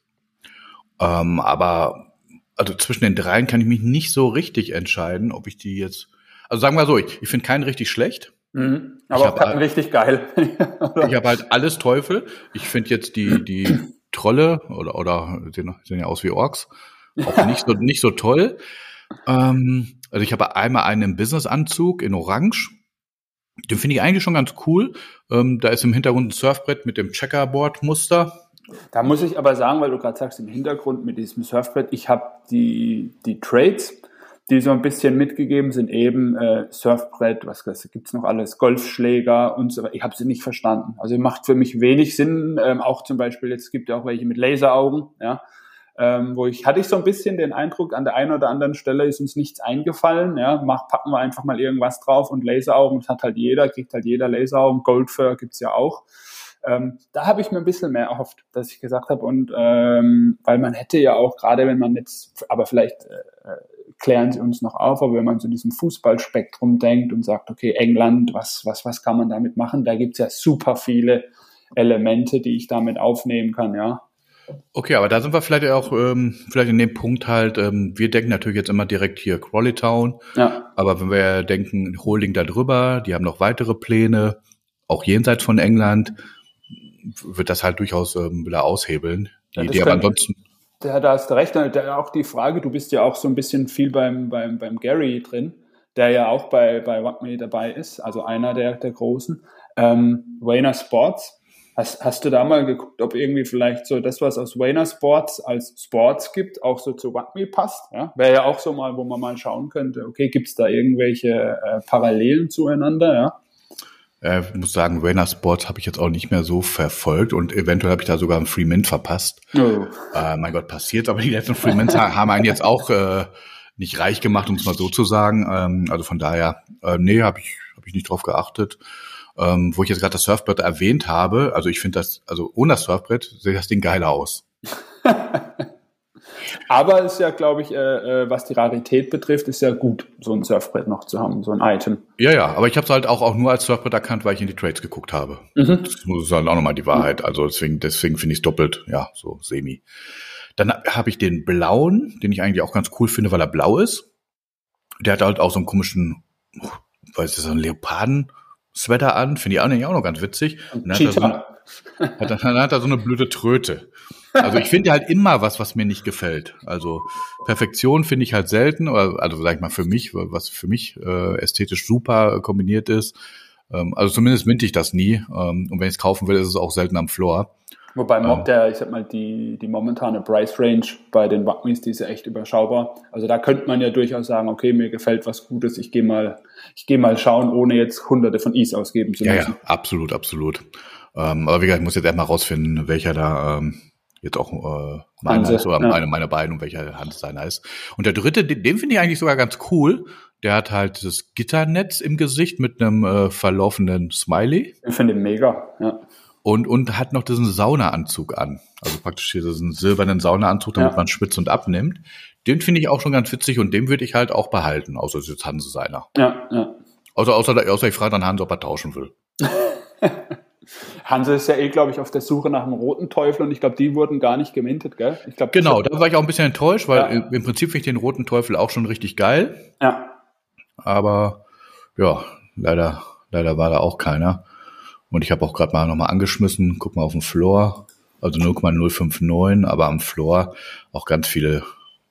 Ähm, aber also zwischen den dreien kann ich mich nicht so richtig entscheiden, ob ich die jetzt. Also sagen wir so, ich, ich finde keinen richtig schlecht. Mhm. Aber auch keinen richtig geil. ich habe halt alles Teufel. Ich finde jetzt die, die Trolle oder, oder sehen, sehen ja aus wie Orks auch nicht so, nicht so toll. Ähm, also ich habe einmal einen im Businessanzug in Orange. Den finde ich eigentlich schon ganz cool. Ähm, da ist im Hintergrund ein Surfbrett mit dem Checkerboard-Muster. Da muss ich aber sagen, weil du gerade sagst, im Hintergrund mit diesem Surfbrett, ich habe die, die Trades, die so ein bisschen mitgegeben sind, eben äh, Surfbrett, was, was gibt's noch alles, Golfschläger und so weiter. Ich habe sie nicht verstanden. Also macht für mich wenig Sinn. Ähm, auch zum Beispiel, jetzt gibt ja auch welche mit Laseraugen, ja ähm, wo ich hatte ich so ein bisschen den Eindruck, an der einen oder anderen Stelle ist uns nichts eingefallen. Ja, mach, packen wir einfach mal irgendwas drauf und Laseraugen, das hat halt jeder, kriegt halt jeder Laseraugen, Goldfur gibt's ja auch. Ähm, da habe ich mir ein bisschen mehr erhofft, dass ich gesagt habe und ähm, weil man hätte ja auch gerade, wenn man jetzt, aber vielleicht äh, klären Sie uns noch auf, aber wenn man zu diesem Fußballspektrum denkt und sagt, okay, England, was was was kann man damit machen? Da gibt's ja super viele Elemente, die ich damit aufnehmen kann, ja. Okay, aber da sind wir vielleicht auch ähm, vielleicht in dem Punkt halt, ähm, wir denken natürlich jetzt immer direkt hier Crawley Town, ja. aber wenn wir denken, Holding da drüber, die haben noch weitere Pläne, auch jenseits von England, wird das halt durchaus ähm, wieder aushebeln. Die ja, Idee, aber ansonsten. Da, da hast du recht, da auch die Frage, du bist ja auch so ein bisschen viel beim, beim, beim Gary drin, der ja auch bei, bei Wackme dabei ist, also einer der, der Großen. Ähm, Wayner Sports, Hast, hast du da mal geguckt, ob irgendwie vielleicht so das, was aus Wayner Sports als Sports gibt, auch so zu Rugby passt? Ja? Wäre ja auch so mal, wo man mal schauen könnte, okay, gibt es da irgendwelche äh, Parallelen zueinander, ja? Äh, ich muss sagen, Wayner Sports habe ich jetzt auch nicht mehr so verfolgt und eventuell habe ich da sogar einen Free Mint verpasst. Oh. Äh, mein Gott, passiert, aber die letzten Free Mints haben einen jetzt auch äh, nicht reich gemacht, um es mal so zu sagen. Ähm, also von daher, äh, nee, habe ich, hab ich nicht drauf geachtet. Ähm, wo ich jetzt gerade das Surfbrett erwähnt habe, also ich finde das, also ohne das Surfbrett sieht das Ding geiler aus. Aber ist ja, glaube ich, äh, äh, was die Rarität betrifft, ist ja gut, so ein Surfbrett noch zu haben, so ein Item. Ja, ja, aber ich habe es halt auch, auch nur als Surfbrett erkannt, weil ich in die Trades geguckt habe. Mhm. Das ist halt auch nochmal die Wahrheit. Also deswegen, deswegen finde ich es doppelt, ja, so semi. Dann habe ich den blauen, den ich eigentlich auch ganz cool finde, weil er blau ist. Der hat halt auch so einen komischen, weiß ich, so einen Leoparden Sweater an, finde ich eigentlich auch noch ganz witzig. Und dann hat, er so eine, hat, dann hat er so eine blöde Tröte. Also ich finde halt immer was, was mir nicht gefällt. Also Perfektion finde ich halt selten, oder also sag ich mal für mich, was für mich äh, ästhetisch super kombiniert ist. Ähm, also zumindest mint ich das nie. Ähm, und wenn ich es kaufen will, ist es auch selten am Floor. Wobei Mob, der, ich sag mal, die, die momentane Price Range bei den Wagmis, die ist ja echt überschaubar. Also da könnte man ja durchaus sagen, okay, mir gefällt was Gutes, ich gehe mal, ich gehe mal schauen, ohne jetzt hunderte von Is ausgeben zu müssen. Ja, ja, absolut, absolut. Ähm, aber wie gesagt, ich muss jetzt erstmal rausfinden, welcher da ähm, jetzt auch äh, meiner ist oder ja. meine, meine beiden und welcher Hand seiner ist. Und der dritte, den, den finde ich eigentlich sogar ganz cool. Der hat halt das Gitternetz im Gesicht mit einem äh, verlaufenden Smiley. Ich finde ihn mega, ja. Und, und hat noch diesen Saunaanzug an. Also praktisch hier diesen silbernen Saunaanzug, damit ja. man schwitzt und abnimmt. Den finde ich auch schon ganz witzig und den würde ich halt auch behalten, außer es ist jetzt Hanse seiner. Ja, ja. Außer, außer, außer ich frage dann Hanse, ob er tauschen will. Hanse ist ja eh, glaube ich, auf der Suche nach einem roten Teufel und ich glaube, die wurden gar nicht gemintet, gell? Ich glaub, genau, da war ich auch ein bisschen enttäuscht, weil ja. im Prinzip finde ich den roten Teufel auch schon richtig geil. Ja. Aber ja, leider, leider war da auch keiner. Und ich habe auch gerade mal nochmal angeschmissen, guck mal auf den Floor, also 0,059, aber am Floor auch ganz viele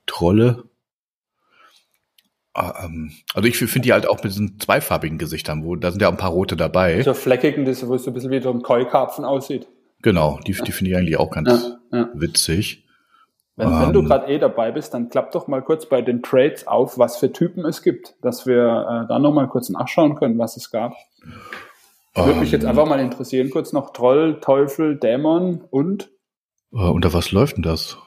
Trolle. Ah, ähm, also ich finde die halt auch mit diesen zweifarbigen Gesichtern, wo da sind ja auch ein paar rote dabei. So fleckigen, das, wo es so ein bisschen wie so ein Keukarpfen aussieht. Genau, die, die finde ich eigentlich auch ganz ja, ja. witzig. Wenn, ähm, wenn du ähm, gerade eh dabei bist, dann klapp doch mal kurz bei den Trades auf, was für Typen es gibt, dass wir äh, da nochmal kurz nachschauen können, was es gab. Würde mich jetzt ähm. einfach mal interessieren, kurz noch Troll, Teufel, Dämon und? Äh, unter was läuft denn das?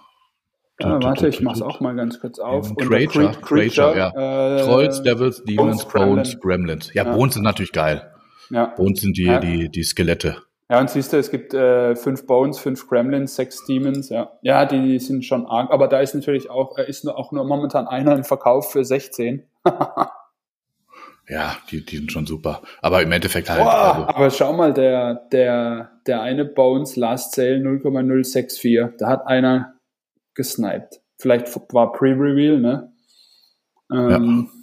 Ja, warte, ich mach's auch mal ganz kurz auf. Creature, Creature, Creature, ja. Äh, Trolls, Devils, Demons, Bones, Gremlins. Ja, ja, Bones sind natürlich geil. Ja. Bones sind die, ja. die, die Skelette. Ja, und siehst du, es gibt äh, fünf Bones, fünf Gremlins, sechs Demons, ja. Ja, die, die sind schon arg, aber da ist natürlich auch, äh, ist nur, auch nur momentan einer im Verkauf für 16. ja, die, die sind schon super. Aber im Endeffekt halt. Boah, also. Aber schau mal, der, der, der eine Bones Last Sale 0,064, da hat einer gesniped. Vielleicht war Pre-Reveal, ne? Ähm, ja.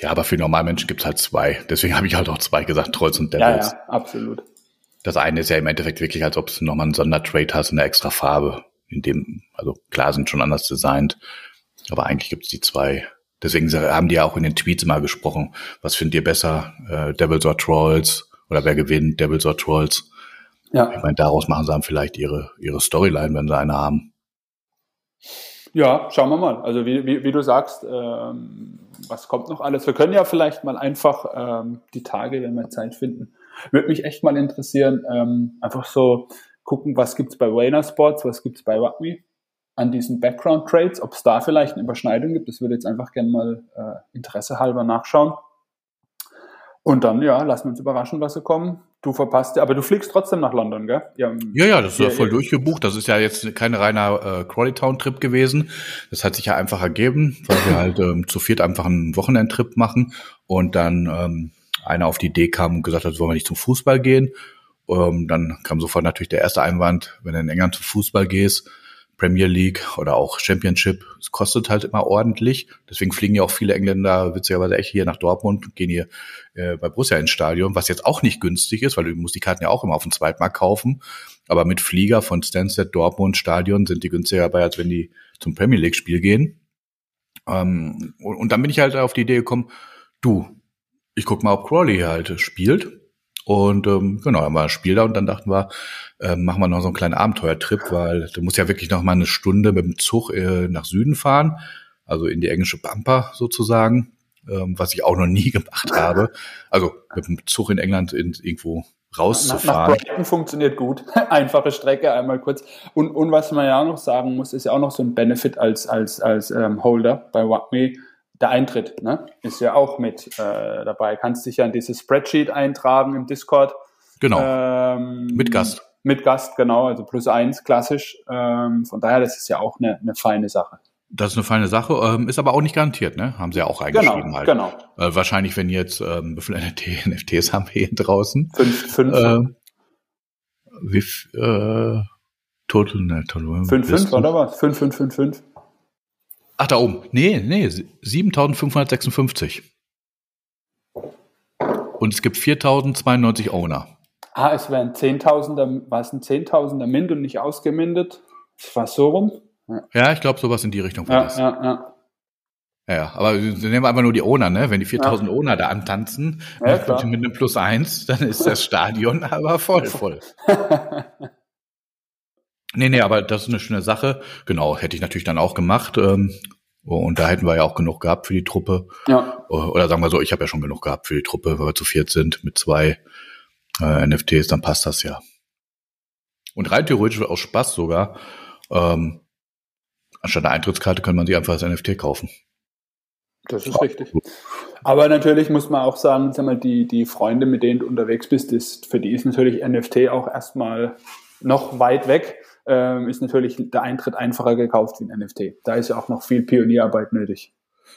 Ja, aber für Normalmenschen gibt's halt zwei. Deswegen habe ich halt auch zwei gesagt, Trolls und Devils. Ja, ja, absolut. Das eine ist ja im Endeffekt wirklich, als ob du nochmal einen Sondertrade hast, eine extra Farbe. In dem, also klar sind schon anders designt, aber eigentlich gibt's die zwei. Deswegen haben die ja auch in den Tweets immer gesprochen, was findet ihr besser, äh, Devils or Trolls? Oder wer gewinnt, Devils or Trolls? Ja. Ich meine, daraus machen sie dann vielleicht ihre, ihre Storyline, wenn sie eine haben. Ja, schauen wir mal. Also wie, wie, wie du sagst, ähm, was kommt noch alles? Wir können ja vielleicht mal einfach ähm, die Tage, wenn wir Zeit finden, würde mich echt mal interessieren, ähm, einfach so gucken, was gibt's bei Wayner Sports, was gibt's bei Rugby an diesen Background Trades, ob es da vielleicht eine Überschneidung gibt. Das würde jetzt einfach gerne mal äh, Interesse halber nachschauen. Und dann, ja, lassen wir uns überraschen, was so kommen. Du verpasst, aber du fliegst trotzdem nach London, gell? Ja, ja, ja das ist ja voll durchgebucht. Das ist ja jetzt kein reiner äh, Crawley-Town-Trip gewesen. Das hat sich ja einfach ergeben, weil wir halt ähm, zu viert einfach einen Wochenendtrip machen und dann ähm, einer auf die Idee kam und gesagt hat, wollen wir nicht zum Fußball gehen. Ähm, dann kam sofort natürlich der erste Einwand, wenn du in England zum Fußball gehst, Premier League oder auch Championship. Es kostet halt immer ordentlich. Deswegen fliegen ja auch viele Engländer witzigerweise echt hier nach Dortmund und gehen hier äh, bei Borussia ins Stadion, was jetzt auch nicht günstig ist, weil du musst die Karten ja auch immer auf dem Zweitmarkt kaufen. Aber mit Flieger von Stansted, Dortmund, Stadion sind die günstiger dabei, als wenn die zum Premier League Spiel gehen. Ähm, und, und dann bin ich halt auf die Idee gekommen, du, ich guck mal, ob Crawley halt spielt. Und ähm, genau, dann war ein Spiel da und dann dachten wir, äh, machen wir noch so einen kleinen Abenteuertrip, weil du musst ja wirklich noch mal eine Stunde mit dem Zug äh, nach Süden fahren, also in die englische Pampa sozusagen, ähm, was ich auch noch nie gemacht habe. Also mit dem Zug in England in, irgendwo rauszufahren. Nach, nach Brighton funktioniert gut. Einfache Strecke, einmal kurz. Und, und was man ja auch noch sagen muss, ist ja auch noch so ein Benefit als, als, als ähm, Holder bei WAPME der Eintritt ne, ist ja auch mit äh, dabei. Kannst dich ja in dieses Spreadsheet eintragen im Discord. Genau. Ähm, mit Gast. Mit Gast, genau, also plus eins, klassisch. Ähm, von daher, das ist ja auch eine, eine feine Sache. Das ist eine feine Sache, ähm, ist aber auch nicht garantiert, ne? Haben sie ja auch reingeschrieben genau, halt. Genau. Äh, wahrscheinlich, wenn jetzt, ähm, wie viele NFT, NFTs haben wir hier draußen? Fünf, fünf. Äh, wie, äh, Total, ne, Total. Fünf, fünf, oder was? Fünf, fünf, fünf, fünf. Ach, da oben. Nee, nee, 7556. Und es gibt 4092 Owner. Ah, es wären 10.000er, war es ein 10.000er Mint und nicht ausgemindet? Es war so rum? Ja, ja ich glaube, sowas in die Richtung war ja, das. Ja, ja. Ja, aber nehmen wir einfach nur die Owner, ne? Wenn die 4000 ja. Owner da antanzen ja, mit, mit einem Plus eins, dann ist das Stadion aber voll, voll. Nee, nee, aber das ist eine schöne Sache. Genau, hätte ich natürlich dann auch gemacht. Ähm, und da hätten wir ja auch genug gehabt für die Truppe. Ja. Oder sagen wir so, ich habe ja schon genug gehabt für die Truppe, weil wir zu viert sind mit zwei äh, NFTs, dann passt das ja. Und rein theoretisch aus Spaß sogar, ähm, anstatt einer Eintrittskarte kann man sich einfach als NFT kaufen. Das ist richtig. Aber natürlich muss man auch sagen, sag mal, die, die Freunde, mit denen du unterwegs bist, ist, für die ist natürlich NFT auch erstmal noch weit weg ähm, ist natürlich der Eintritt einfacher gekauft wie ein NFT. Da ist ja auch noch viel Pionierarbeit nötig.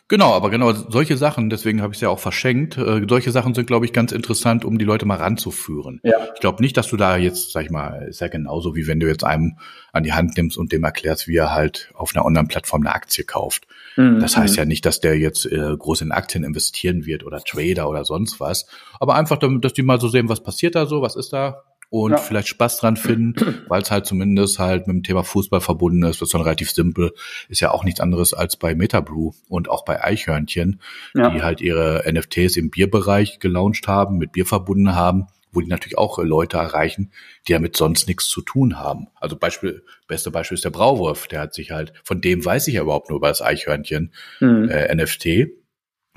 Genau, aber genau solche Sachen, deswegen habe ich es ja auch verschenkt. Äh, solche Sachen sind, glaube ich, ganz interessant, um die Leute mal ranzuführen. Ja. Ich glaube nicht, dass du da jetzt, sag ich mal, ist ja genauso wie wenn du jetzt einem an die Hand nimmst und dem erklärst, wie er halt auf einer Online-Plattform eine Aktie kauft. Mhm. Das heißt ja nicht, dass der jetzt äh, groß in Aktien investieren wird oder Trader oder sonst was. Aber einfach, dass die mal so sehen, was passiert da so, was ist da, und ja. vielleicht Spaß dran finden, weil es halt zumindest halt mit dem Thema Fußball verbunden ist. Das ist dann relativ simpel. Ist ja auch nichts anderes als bei Metabrew und auch bei Eichhörnchen, ja. die halt ihre NFTs im Bierbereich gelauncht haben, mit Bier verbunden haben wo die natürlich auch Leute erreichen, die damit sonst nichts zu tun haben. Also Beispiel, beste Beispiel ist der Brauwurf, der hat sich halt, von dem weiß ich ja überhaupt nur über das Eichhörnchen mhm. äh, NFT.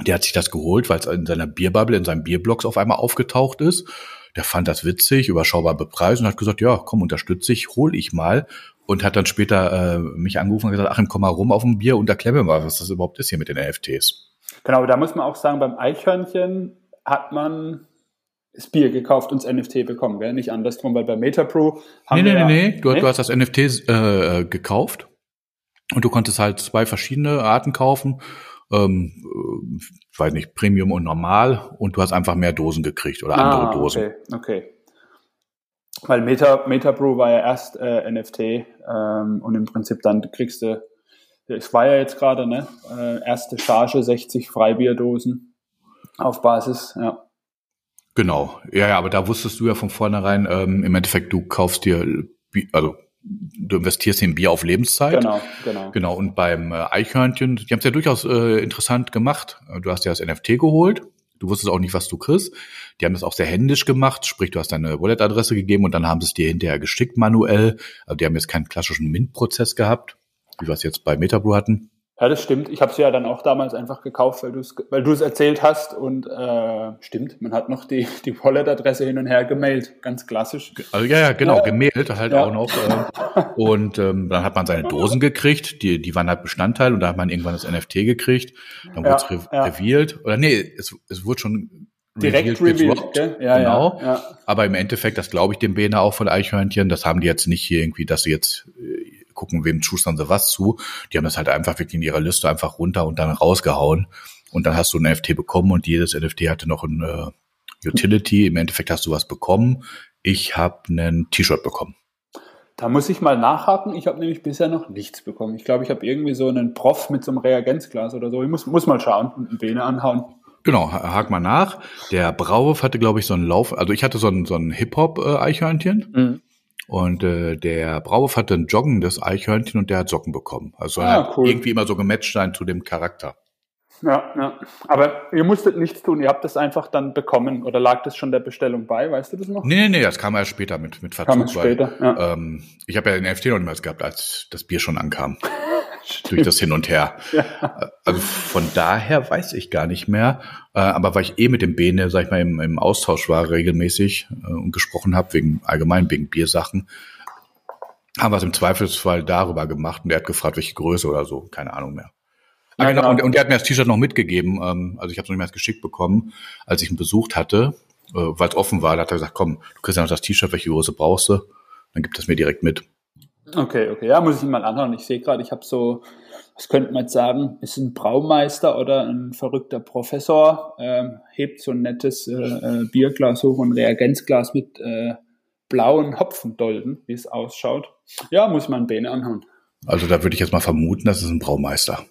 Der hat sich das geholt, weil es in seiner Bierbubble, in seinem Bierblocks auf einmal aufgetaucht ist der fand das witzig, überschaubar bepreist und hat gesagt, ja, komm, unterstütze ich, hol ich mal. Und hat dann später äh, mich angerufen und gesagt, Achim, komm mal rum auf ein Bier und erklär mir mal, was das überhaupt ist hier mit den NFTs. Genau, da muss man auch sagen, beim Eichhörnchen hat man das Bier gekauft und das NFT bekommen, gell? Nicht andersrum, weil bei MetaPro haben nee, nee, wir nee, nee, du, nee, du hast das NFT äh, gekauft und du konntest halt zwei verschiedene Arten kaufen. Ähm, weiß nicht, Premium und normal und du hast einfach mehr Dosen gekriegt oder andere ah, Dosen. Okay, okay. Weil Meta, MetaPro war ja erst äh, NFT ähm, und im Prinzip dann kriegst du, es war ja jetzt gerade, ne? Äh, erste Charge 60 Freibierdosen auf Basis, ja. Genau, ja, ja, aber da wusstest du ja von vornherein, ähm, im Endeffekt, du kaufst dir, also du investierst in Bier auf Lebenszeit. Genau, genau. Genau, und beim äh, Eichhörnchen, die haben es ja durchaus äh, interessant gemacht. Du hast ja das NFT geholt, du wusstest auch nicht, was du kriegst. Die haben das auch sehr händisch gemacht, sprich, du hast deine Wallet-Adresse gegeben und dann haben sie es dir hinterher geschickt manuell. Also die haben jetzt keinen klassischen Mint-Prozess gehabt, wie wir es jetzt bei Metabrew hatten. Ja, das stimmt. Ich habe es ja dann auch damals einfach gekauft, weil du es weil du es erzählt hast und äh, stimmt, man hat noch die die Wallet-Adresse hin und her gemailt, ganz klassisch. Also ja, ja, genau, ja. gemailt halt ja. auch noch. Äh, und ähm, dann hat man seine Dosen gekriegt, die die waren halt Bestandteil und da hat man irgendwann das NFT gekriegt, dann wurde es re ja. revealed oder nee, es es wurde schon direkt revealed, revealed gell? Ja, genau. Ja, ja. Aber im Endeffekt, das glaube ich dem Bene auch von Eichhörnchen, das haben die jetzt nicht hier irgendwie, dass sie jetzt äh, gucken, wem schustern sie was zu. Die haben das halt einfach wirklich in ihrer Liste einfach runter und dann rausgehauen. Und dann hast du ein NFT bekommen und jedes NFT hatte noch ein äh, Utility. Im Endeffekt hast du was bekommen. Ich habe ein T-Shirt bekommen. Da muss ich mal nachhaken. Ich habe nämlich bisher noch nichts bekommen. Ich glaube, ich habe irgendwie so einen Prof mit so einem Reagenzglas oder so. Ich muss, muss mal schauen und eine Bene anhauen. Genau, hak mal nach. Der Brauhof hatte, glaube ich, so einen Lauf, also ich hatte so ein, so ein Hip-Hop-Eichhörnchen. Äh, mhm. Und äh, der Brauhof hatte ein joggendes Eichhörnchen und der hat Socken bekommen. Also ah, hat cool. irgendwie immer so gematcht sein zu dem Charakter. Ja, ja. Aber ihr musstet nichts tun, ihr habt das einfach dann bekommen oder lag das schon der Bestellung bei, weißt du das noch? Nee, nee, nee, das kam erst später mit, mit Verzug. Kam erst später, weil, ja. ähm, ich habe ja den FT noch niemals gehabt, als das Bier schon ankam. durch das Hin und Her. Ja. Also von daher weiß ich gar nicht mehr. Äh, aber weil ich eh mit dem Bene, sag ich mal, im, im Austausch war regelmäßig äh, und gesprochen habe, wegen allgemein wegen Biersachen, haben wir es im Zweifelsfall darüber gemacht und er hat gefragt, welche Größe oder so, keine Ahnung mehr. Ah, genau. Und, und er hat mir das T-Shirt noch mitgegeben. Ähm, also ich habe es noch nicht mehr geschickt bekommen, als ich ihn besucht hatte, äh, weil es offen war. Da hat er gesagt, komm, du kriegst ja noch das T-Shirt, welche Größe brauchst du? Dann gibt es mir direkt mit. Okay, okay. Ja, muss ich ihn mal anhören. Ich sehe gerade, ich habe so, was könnte man jetzt sagen, ist ein Braumeister oder ein verrückter Professor, ähm, hebt so ein nettes äh, äh, Bierglas hoch und Reagenzglas mit äh, blauen Hopfendolden, wie es ausschaut. Ja, muss man Bene anhören. Also da würde ich jetzt mal vermuten, das ist ein Braumeister.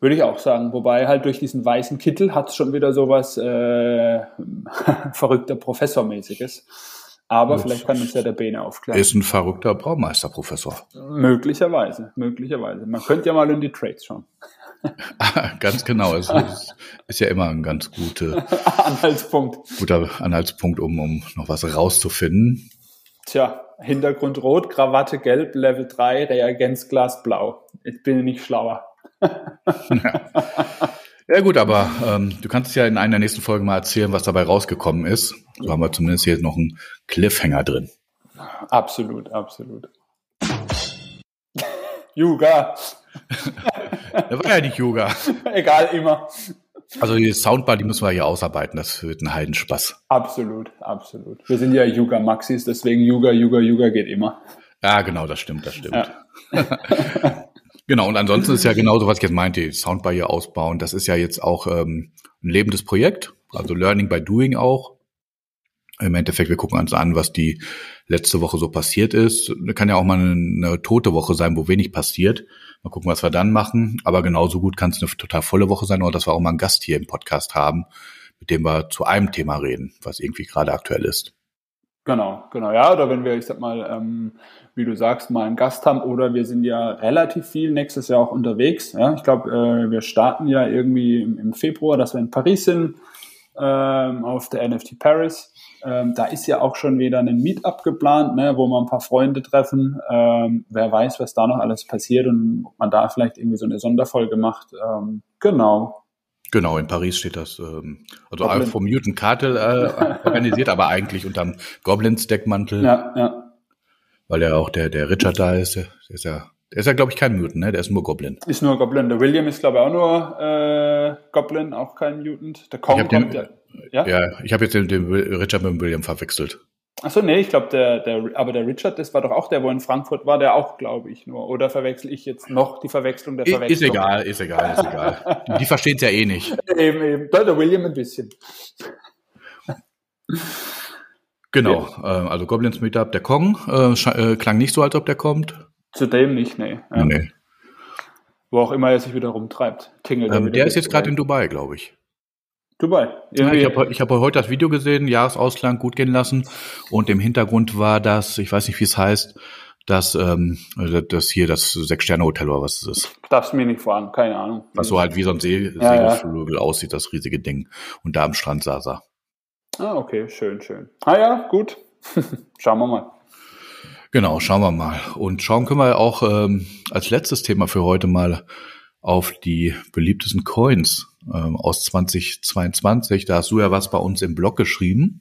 Würde ich auch sagen. Wobei halt durch diesen weißen Kittel hat es schon wieder sowas äh, verrückter Professormäßiges. Aber vielleicht kann uns ja der Bene aufklären. Ist ein verrückter Braumeisterprofessor. Möglicherweise, möglicherweise. Man könnte ja mal in die Trades schauen. ganz genau. Es ist, ist, ja immer ein ganz guter Anhaltspunkt. Guter Anhaltspunkt, um, um noch was rauszufinden. Tja, Hintergrund rot, Krawatte gelb, Level 3, Reagenzglas blau. Jetzt bin ich nicht schlauer. Ja. Ja gut, aber ähm, du kannst ja in einer der nächsten Folgen mal erzählen, was dabei rausgekommen ist. So haben wir zumindest hier noch einen Cliffhanger drin. Absolut, absolut. Yoga. das war ja nicht Yoga. Egal, immer. Also die Soundbar, die müssen wir hier ausarbeiten. Das wird ein Heidenspaß. Absolut, absolut. Wir sind ja Yoga Maxis, deswegen Yoga, Yoga, Yoga geht immer. Ja, genau, das stimmt, das stimmt. Ja. Genau, und ansonsten ist ja genauso, was ich jetzt meinte, die Soundbar hier ausbauen. Das ist ja jetzt auch ähm, ein lebendes Projekt, also Learning by Doing auch. Im Endeffekt, wir gucken uns an, was die letzte Woche so passiert ist. Kann ja auch mal eine, eine tote Woche sein, wo wenig passiert. Mal gucken, was wir dann machen. Aber genauso gut kann es eine total volle Woche sein, oder dass wir auch mal einen Gast hier im Podcast haben, mit dem wir zu einem Thema reden, was irgendwie gerade aktuell ist. Genau, genau, ja. Oder wenn wir, ich sag mal, ähm, wie du sagst, mal einen Gast haben oder wir sind ja relativ viel nächstes Jahr auch unterwegs. Ja? Ich glaube, äh, wir starten ja irgendwie im, im, Februar, dass wir in Paris sind, ähm, auf der NFT Paris. Ähm, da ist ja auch schon wieder ein Meetup geplant, ne, wo wir ein paar Freunde treffen. Ähm, wer weiß, was da noch alles passiert und ob man da vielleicht irgendwie so eine Sonderfolge macht. Ähm, genau. Genau, in Paris steht das, ähm, also Goblin. vom Mutant Cartel äh, organisiert, aber eigentlich unterm Goblins Deckmantel. Ja, ja weil ja auch der, der Richard da ist, der ist ja, der ist ja, glaube ich, kein Mutant, ne? Der ist nur Goblin. Ist nur Goblin. Der William ist, glaube ich, auch nur äh, Goblin, auch kein Mutant. Der Kong kommt den, ja. ja? Ja, ich habe jetzt den, den Richard mit dem William verwechselt. Achso, nee, ich glaube, der, der, aber der Richard, das war doch auch der, wo in Frankfurt war, der auch, glaube ich, nur. Oder verwechsel ich jetzt noch die Verwechslung der Verwechslung? Ist egal, ist egal, ist egal. die, die verstehen es ja eh nicht. Eben, eben. Da, der William ein bisschen. Genau, ja. äh, also Goblins Meetup, der Kong, äh, äh, klang nicht so, als ob der kommt. Zudem nicht, nee. Ja. Nee. Wo auch immer er sich wieder rumtreibt. Tingelt ähm, der ist jetzt gerade in Dubai, glaube ich. Dubai. Ja, ich habe ich hab heute das Video gesehen, Jahresausklang gut gehen lassen. Und im Hintergrund war das, ich weiß nicht, wie es heißt, das, ähm, das hier, das Sechs-Sterne-Hotel oder was es ist. Darfst mir nicht fahren, keine Ahnung. Was so halt wie so ein See ja, Segelflügel ja. aussieht, das riesige Ding. Und da am Strand saß er. Ah, okay, schön, schön. Ah ja, gut. Schauen wir mal. Genau, schauen wir mal. Und schauen können wir auch ähm, als letztes Thema für heute mal auf die beliebtesten Coins ähm, aus 2022. Da hast du ja was bei uns im Blog geschrieben.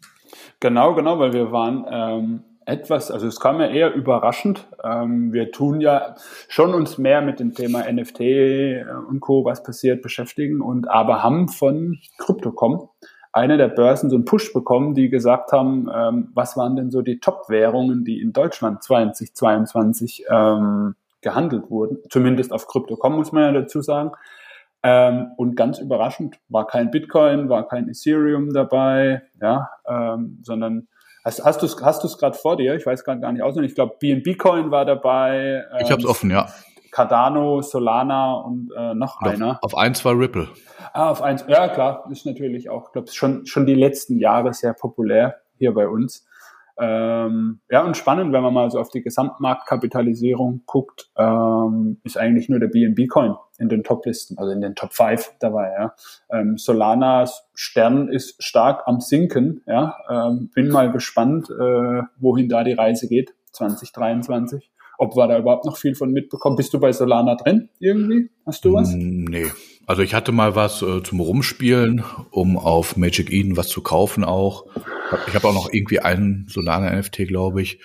Genau, genau, weil wir waren ähm, etwas, also es kam ja eher überraschend. Ähm, wir tun ja schon uns mehr mit dem Thema NFT äh, und Co., was passiert, beschäftigen und aber haben von Crypto.com eine der Börsen so einen Push bekommen, die gesagt haben, ähm, was waren denn so die Top-Währungen, die in Deutschland 2022 ähm, gehandelt wurden, zumindest auf Crypto.com muss man ja dazu sagen. Ähm, und ganz überraschend war kein Bitcoin, war kein Ethereum dabei, ja, ähm, sondern hast, hast du es hast du's gerade vor dir? Ich weiß gerade gar nicht auswendig. Ich glaube, BNB Coin war dabei. Ähm, ich habe es offen, ja. Cardano, Solana und äh, noch und einer. Auf, auf eins war Ripple. Ah, auf eins, ja klar, ist natürlich auch, glaube schon schon die letzten Jahre sehr populär hier bei uns. Ähm, ja, und spannend, wenn man mal so auf die Gesamtmarktkapitalisierung guckt, ähm, ist eigentlich nur der BNB-Coin in den Top-Listen, also in den Top 5 dabei. Ja. Ähm, Solanas Stern ist stark am Sinken. Ja. Ähm, bin mal gespannt, äh, wohin da die Reise geht, 2023. Ob wir da überhaupt noch viel von mitbekommen. Bist du bei Solana drin irgendwie? Hast du was? Mm, nee. Also ich hatte mal was äh, zum Rumspielen, um auf Magic Eden was zu kaufen auch. Ich habe auch noch irgendwie einen Solana-NFT, glaube ich.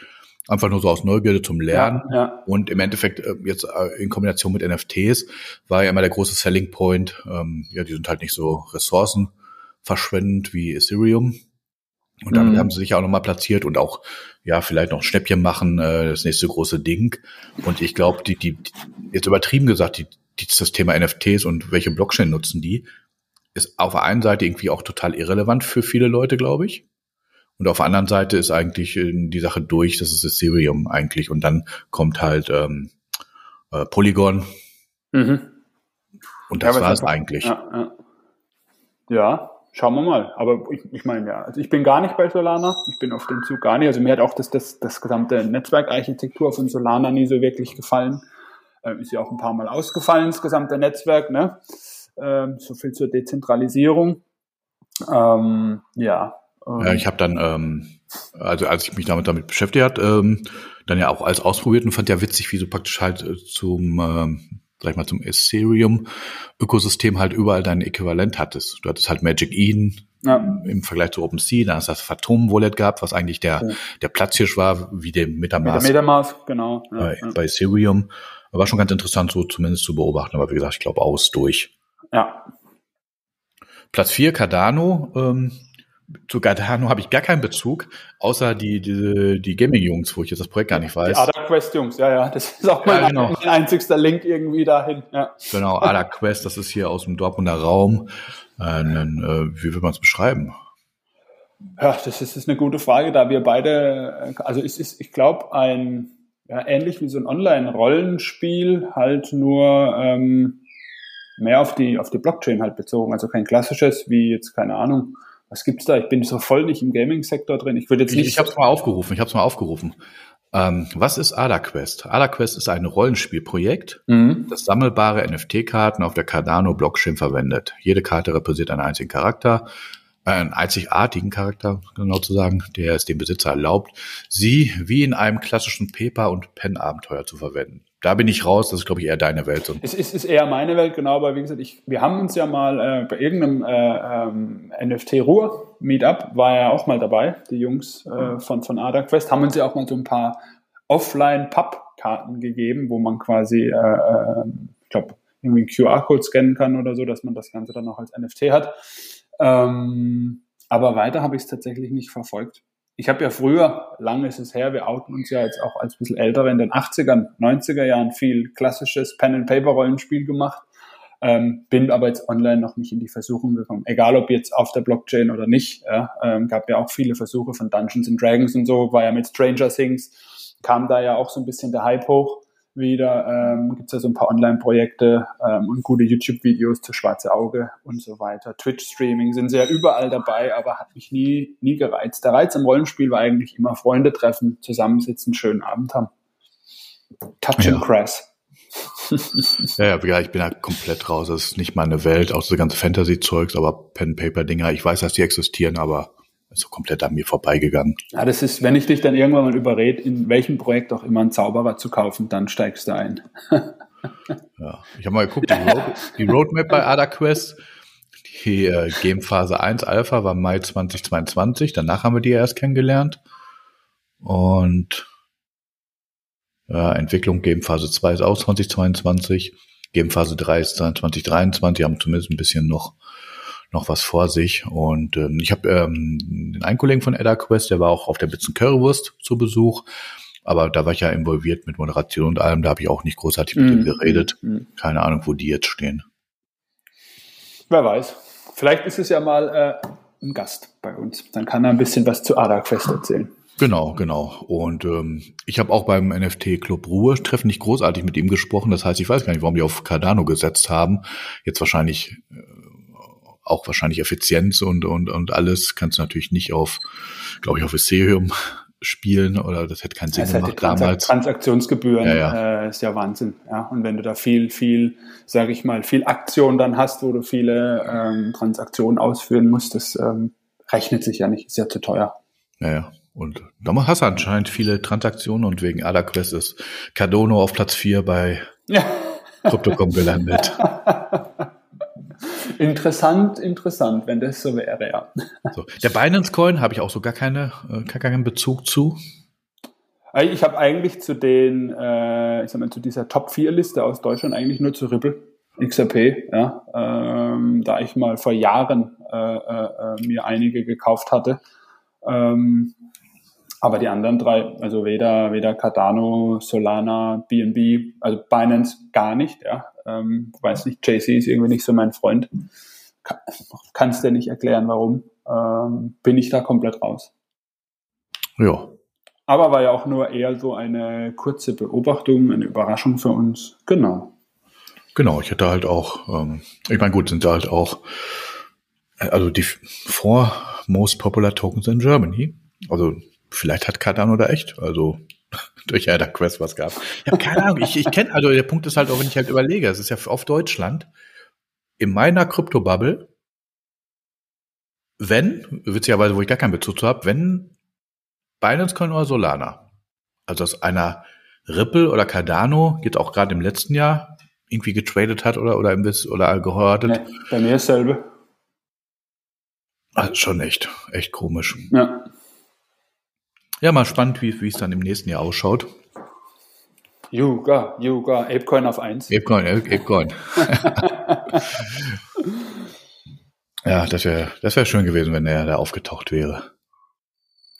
Einfach nur so aus Neugierde zum Lernen. Ja, ja. Und im Endeffekt äh, jetzt äh, in Kombination mit NFTs war ja immer der große Selling Point. Ähm, ja, die sind halt nicht so ressourcenverschwendend wie Ethereum. Und damit mhm. haben sie sich auch nochmal platziert und auch, ja, vielleicht noch Schnäppchen machen, äh, das nächste große Ding. Und ich glaube, die, die, jetzt übertrieben gesagt, die, das Thema NFTs und welche Blockchain nutzen die, ist auf der einen Seite irgendwie auch total irrelevant für viele Leute, glaube ich. Und auf der anderen Seite ist eigentlich äh, die Sache durch, das ist Ethereum eigentlich. Und dann kommt halt ähm, äh, Polygon. Mhm. Und das ja, war es eigentlich. Ja, ja. ja, schauen wir mal. Aber ich, ich meine, ja, also ich bin gar nicht bei Solana. Ich bin auf dem Zug gar nicht. Also mir hat auch das, das, das gesamte Netzwerkarchitektur von Solana nie so wirklich gefallen. Ähm, ist ja auch ein paar Mal ausgefallen, das gesamte Netzwerk. Ne? Ähm, so viel zur Dezentralisierung. Ähm, ja, ja, ich habe dann, ähm, also als ich mich damit damit beschäftigt hat, ähm, dann ja auch alles ausprobiert und fand ja witzig, wie du praktisch halt äh, zum, ähm, sag ich mal, zum Ethereum-Ökosystem halt überall dein Äquivalent hattest. Du hattest halt Magic Eden ja. im Vergleich zu OpenSea, dann hast du das Phantom Wallet gehabt, was eigentlich der, ja. der Platzhirsch war, wie der Metamask. Mit der Metamask, genau. Ja, bei, bei Ethereum. War schon ganz interessant, so zumindest zu beobachten, aber wie gesagt, ich glaube, aus durch. Ja. Platz vier Cardano, ähm, zu Cardano habe ich gar keinen Bezug, außer die, die, die Gaming-Jungs, wo ich jetzt das Projekt gar nicht weiß. Die Ada Quest-Jungs, ja, ja, das ist auch mein, ja, genau. einzigster Link irgendwie dahin. Ja. Genau, Ada Quest, das ist hier aus dem Dortmunder Raum. Äh, äh, wie will man es beschreiben? Ja, das ist, ist eine gute Frage, da wir beide, also es ist, ich glaube, ein ja, ähnlich wie so ein Online-Rollenspiel, halt nur ähm, mehr auf die auf die Blockchain halt bezogen, also kein klassisches wie jetzt keine Ahnung was gibt's da? Ich bin so voll nicht im Gaming-Sektor drin. Ich würde jetzt nicht. Ich, ich habe es mal aufgerufen. Ich habe es mal aufgerufen. Ähm, was ist AdaQuest? AdaQuest ist ein Rollenspielprojekt, mhm. das sammelbare NFT-Karten auf der Cardano-Blockchain verwendet. Jede Karte repräsentiert einen einzigen Charakter, einen einzigartigen Charakter, genau zu sagen, der es dem Besitzer erlaubt, sie wie in einem klassischen Paper- und Pen-Abenteuer zu verwenden da bin ich raus, das ist, glaube ich, eher deine Welt. Es ist, ist eher meine Welt, genau, aber wie gesagt, ich, wir haben uns ja mal äh, bei irgendeinem äh, ähm, NFT-Ruhr-Meetup, war ja auch mal dabei, die Jungs äh, von, von Ada Quest, haben uns ja auch mal so ein paar Offline-Pub-Karten gegeben, wo man quasi, äh, äh, ich glaube, irgendwie QR-Code scannen kann oder so, dass man das Ganze dann auch als NFT hat. Ähm, aber weiter habe ich es tatsächlich nicht verfolgt. Ich habe ja früher, lange ist es her, wir outen uns ja jetzt auch als bisschen ältere, in den 80ern, 90er Jahren viel klassisches Pen-and-Paper-Rollenspiel gemacht. Ähm, bin aber jetzt online noch nicht in die Versuchung gekommen. Egal ob jetzt auf der Blockchain oder nicht. Ja, ähm, gab ja auch viele Versuche von Dungeons and Dragons und so, war ja mit Stranger Things, kam da ja auch so ein bisschen der Hype hoch wieder. Ähm, Gibt es ja so ein paar Online-Projekte ähm, und gute YouTube-Videos zu Schwarze Auge und so weiter. Twitch-Streaming sind sehr überall dabei, aber hat mich nie, nie gereizt. Der Reiz im Rollenspiel war eigentlich immer Freunde treffen, zusammensitzen, schönen Abend haben. Touch ja. and Crass. ja, ja, ich bin ja komplett raus. Das ist nicht meine Welt, auch so ganze Fantasy-Zeugs, aber Pen-Paper-Dinger. Ich weiß, dass die existieren, aber so komplett an mir vorbeigegangen. Ja, das ist, wenn ich dich dann irgendwann mal überrede, in welchem Projekt auch immer einen Zauberer zu kaufen, dann steigst du ein. ja, ich habe mal geguckt, die, Road, die Roadmap bei AdaQuest, die äh, Game Phase 1 Alpha war Mai 2022, danach haben wir die erst kennengelernt. Und ja, Entwicklung Game Phase 2 ist auch 2022. Game Phase 3 ist 2023, haben zumindest ein bisschen noch noch was vor sich. Und ähm, ich habe ähm, den einen Kollegen von Edda Quest, der war auch auf der Bitzen Currywurst zu Besuch. Aber da war ich ja involviert mit Moderation und allem, da habe ich auch nicht großartig mit ihm mhm. geredet. Mm. Keine Ahnung, wo die jetzt stehen. Wer weiß. Vielleicht ist es ja mal äh, ein Gast bei uns. Dann kann er ein bisschen was zu Ada Quest erzählen. Genau, genau. Und ähm, ich habe auch beim NFT Club Ruhe-Treffen nicht großartig mit ihm gesprochen. Das heißt, ich weiß gar nicht, warum die auf Cardano gesetzt haben. Jetzt wahrscheinlich äh, auch wahrscheinlich Effizienz und, und, und alles kannst du natürlich nicht auf, glaube ich, auf Ethereum spielen oder das hätte keinen Sinn das gemacht Transak damals. Transaktionsgebühren ja, ja. Äh, ist ja Wahnsinn. Ja, und wenn du da viel, viel, sage ich mal, viel Aktion dann hast, wo du viele ähm, Transaktionen ausführen musst, das ähm, rechnet sich ja nicht, ist ja zu teuer. Ja, ja. Und da hast du anscheinend viele Transaktionen und wegen AdaQuest ist Cardano auf Platz 4 bei ja. Crypto.com gelandet. Interessant, interessant, wenn das so wäre, ja. So. Der Binance Coin habe ich auch so gar, keine, äh, gar keinen Bezug zu. Ich habe eigentlich zu den, äh, ich sag mal, zu dieser Top 4 Liste aus Deutschland eigentlich nur zu Ripple, XRP, ja, ähm, da ich mal vor Jahren äh, äh, mir einige gekauft hatte. Ähm, aber die anderen drei, also weder, weder Cardano, Solana, BNB, also Binance gar nicht, ja. Ähm, weiß nicht, JC ist irgendwie nicht so mein Freund. Kann, kannst dir nicht erklären, warum. Ähm, bin ich da komplett raus. Ja. Aber war ja auch nur eher so eine kurze Beobachtung, eine Überraschung für uns. Genau. Genau, ich hätte halt auch, ähm, ich meine, gut, sind da halt auch, äh, also die four most popular tokens in Germany. Also vielleicht hat Cardano da echt, also durch Elder Quest was gab. Ich habe keine Ahnung. Ich, ich kenne, also der Punkt ist halt auch, wenn ich halt überlege, es ist ja auf Deutschland, in meiner Krypto-Bubble, wenn, witzigerweise, wo ich gar keinen Bezug zu habe, wenn Binance Coin oder Solana, also aus einer Ripple oder Cardano, jetzt auch gerade im letzten Jahr, irgendwie getradet hat oder, oder, oder gehortet. Nee, bei mir ist dasselbe. Also schon echt, echt komisch. Ja. Ja, mal spannend, wie, es dann im nächsten Jahr ausschaut. Yuga, Yuga, Apecoin auf 1. Apecoin, Apecoin. ja, das wäre das wär schön gewesen, wenn er da aufgetaucht wäre.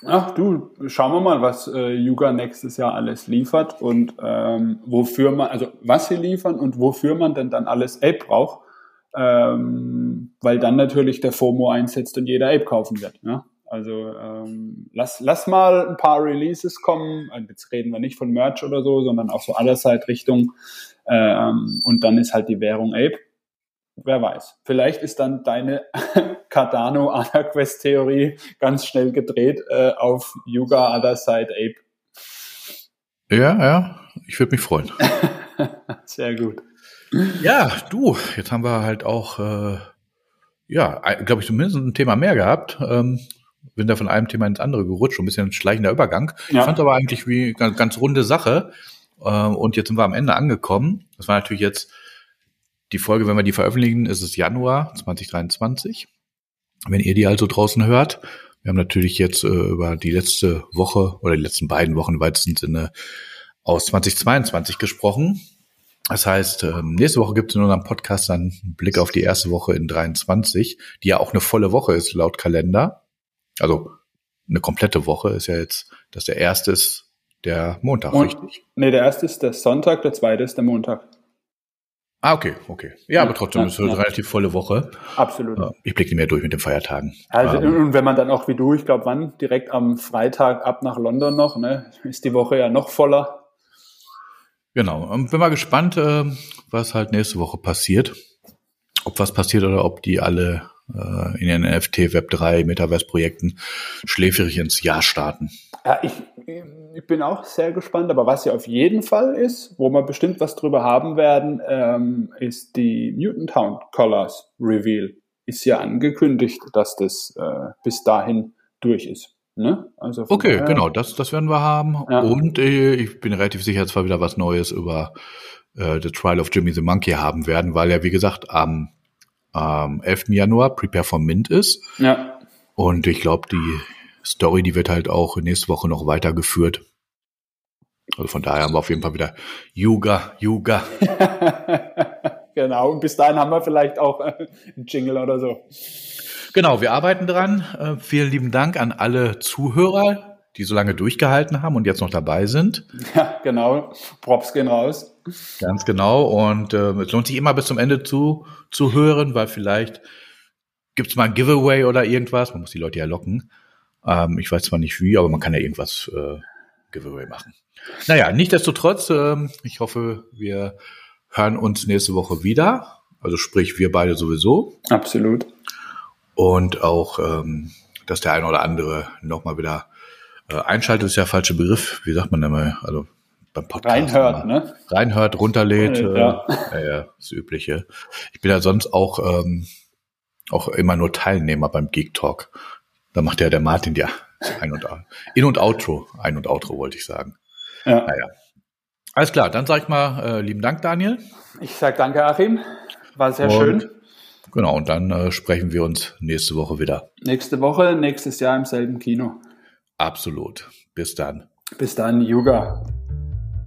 Ach du, schauen wir mal, was äh, Yuga nächstes Jahr alles liefert und ähm, wofür man, also was sie liefern und wofür man denn dann alles Ape braucht, ähm, weil dann natürlich der FOMO einsetzt und jeder Ape kaufen wird. Ja? Also ähm, lass, lass mal ein paar Releases kommen. Also jetzt reden wir nicht von Merch oder so, sondern auch so allerzeit Richtung. Ähm, und dann ist halt die Währung Ape. Wer weiß. Vielleicht ist dann deine Cardano Quest Theorie ganz schnell gedreht äh, auf Yuga Other Side Ape. Ja, ja, ich würde mich freuen. Sehr gut. Ja, du, jetzt haben wir halt auch, äh, ja, glaube ich, zumindest ein Thema mehr gehabt. Ähm, bin da von einem Thema ins andere gerutscht, ein bisschen ein schleichender Übergang. Ja. Ich fand aber eigentlich wie ganz, ganz runde Sache. Ähm, und jetzt sind wir am Ende angekommen. Das war natürlich jetzt die Folge, wenn wir die veröffentlichen, ist es Januar 2023. Wenn ihr die also draußen hört. Wir haben natürlich jetzt äh, über die letzte Woche oder die letzten beiden Wochen im weitesten Sinne aus 2022 gesprochen. Das heißt, ähm, nächste Woche gibt es in unserem Podcast dann einen Blick auf die erste Woche in 23, die ja auch eine volle Woche ist laut Kalender. Also eine komplette Woche ist ja jetzt, dass der erste ist der Montag, Und, richtig? Nee, der erste ist der Sonntag, der zweite ist der Montag. Ah, okay, okay. Ja, ja aber trotzdem ja, ist es eine ja. relativ volle Woche. Absolut. Ich blicke nicht mehr durch mit den Feiertagen. Also, ähm, und wenn man dann auch wie du, ich glaube, wann? Direkt am Freitag ab nach London noch, ne? Ist die Woche ja noch voller. Genau. Und bin mal gespannt, äh, was halt nächste Woche passiert. Ob was passiert oder ob die alle äh, in den NFT, Web3, Metaverse-Projekten schläfrig ins Jahr starten. Ja, ich, ich bin auch sehr gespannt, aber was ja auf jeden Fall ist, wo wir bestimmt was drüber haben werden, ähm, ist die Mutant Town Colors Reveal. Ist ja angekündigt, dass das äh, bis dahin durch ist. Ne? Also okay, daher, genau, das, das werden wir haben. Ja. Und äh, ich bin relativ sicher, dass wir wieder was Neues über äh, The Trial of Jimmy the Monkey haben werden, weil ja, wie gesagt, am ähm, 11. Januar Prepare for Mint ist. Ja. Und ich glaube, die Story, die wird halt auch nächste Woche noch weitergeführt. Also von daher haben wir auf jeden Fall wieder Yuga, Yuga. genau, und bis dahin haben wir vielleicht auch äh, einen Jingle oder so. Genau, wir arbeiten dran. Äh, vielen lieben Dank an alle Zuhörer, die so lange durchgehalten haben und jetzt noch dabei sind. Ja, genau. Props gehen raus. Ganz genau. Und äh, es lohnt sich immer bis zum Ende zu, zu hören, weil vielleicht gibt es mal ein Giveaway oder irgendwas. Man muss die Leute ja locken. Ähm, ich weiß zwar nicht wie, aber man kann ja irgendwas äh, Giveaway machen. Naja, nichtdestotrotz, äh, ich hoffe, wir hören uns nächste Woche wieder. Also sprich, wir beide sowieso. Absolut. Und auch, ähm, dass der eine oder andere nochmal wieder äh, einschaltet, ist ja falscher Begriff. Wie sagt man denn mal? Also beim Podcast. Reinhört, ne? Reinhört, runterlädt. Ja. Äh, ja, das Übliche. Ich bin ja sonst auch, ähm, auch immer nur Teilnehmer beim Geek Talk. Da macht ja der Martin ja ein und In- und Outro. Ein- und Outro wollte ich sagen. Ja. Naja. Alles klar, dann sag ich mal äh, lieben Dank, Daniel. Ich sag danke, Achim. War sehr und, schön. Genau, und dann äh, sprechen wir uns nächste Woche wieder. Nächste Woche, nächstes Jahr im selben Kino. Absolut. Bis dann. Bis dann, Yuga.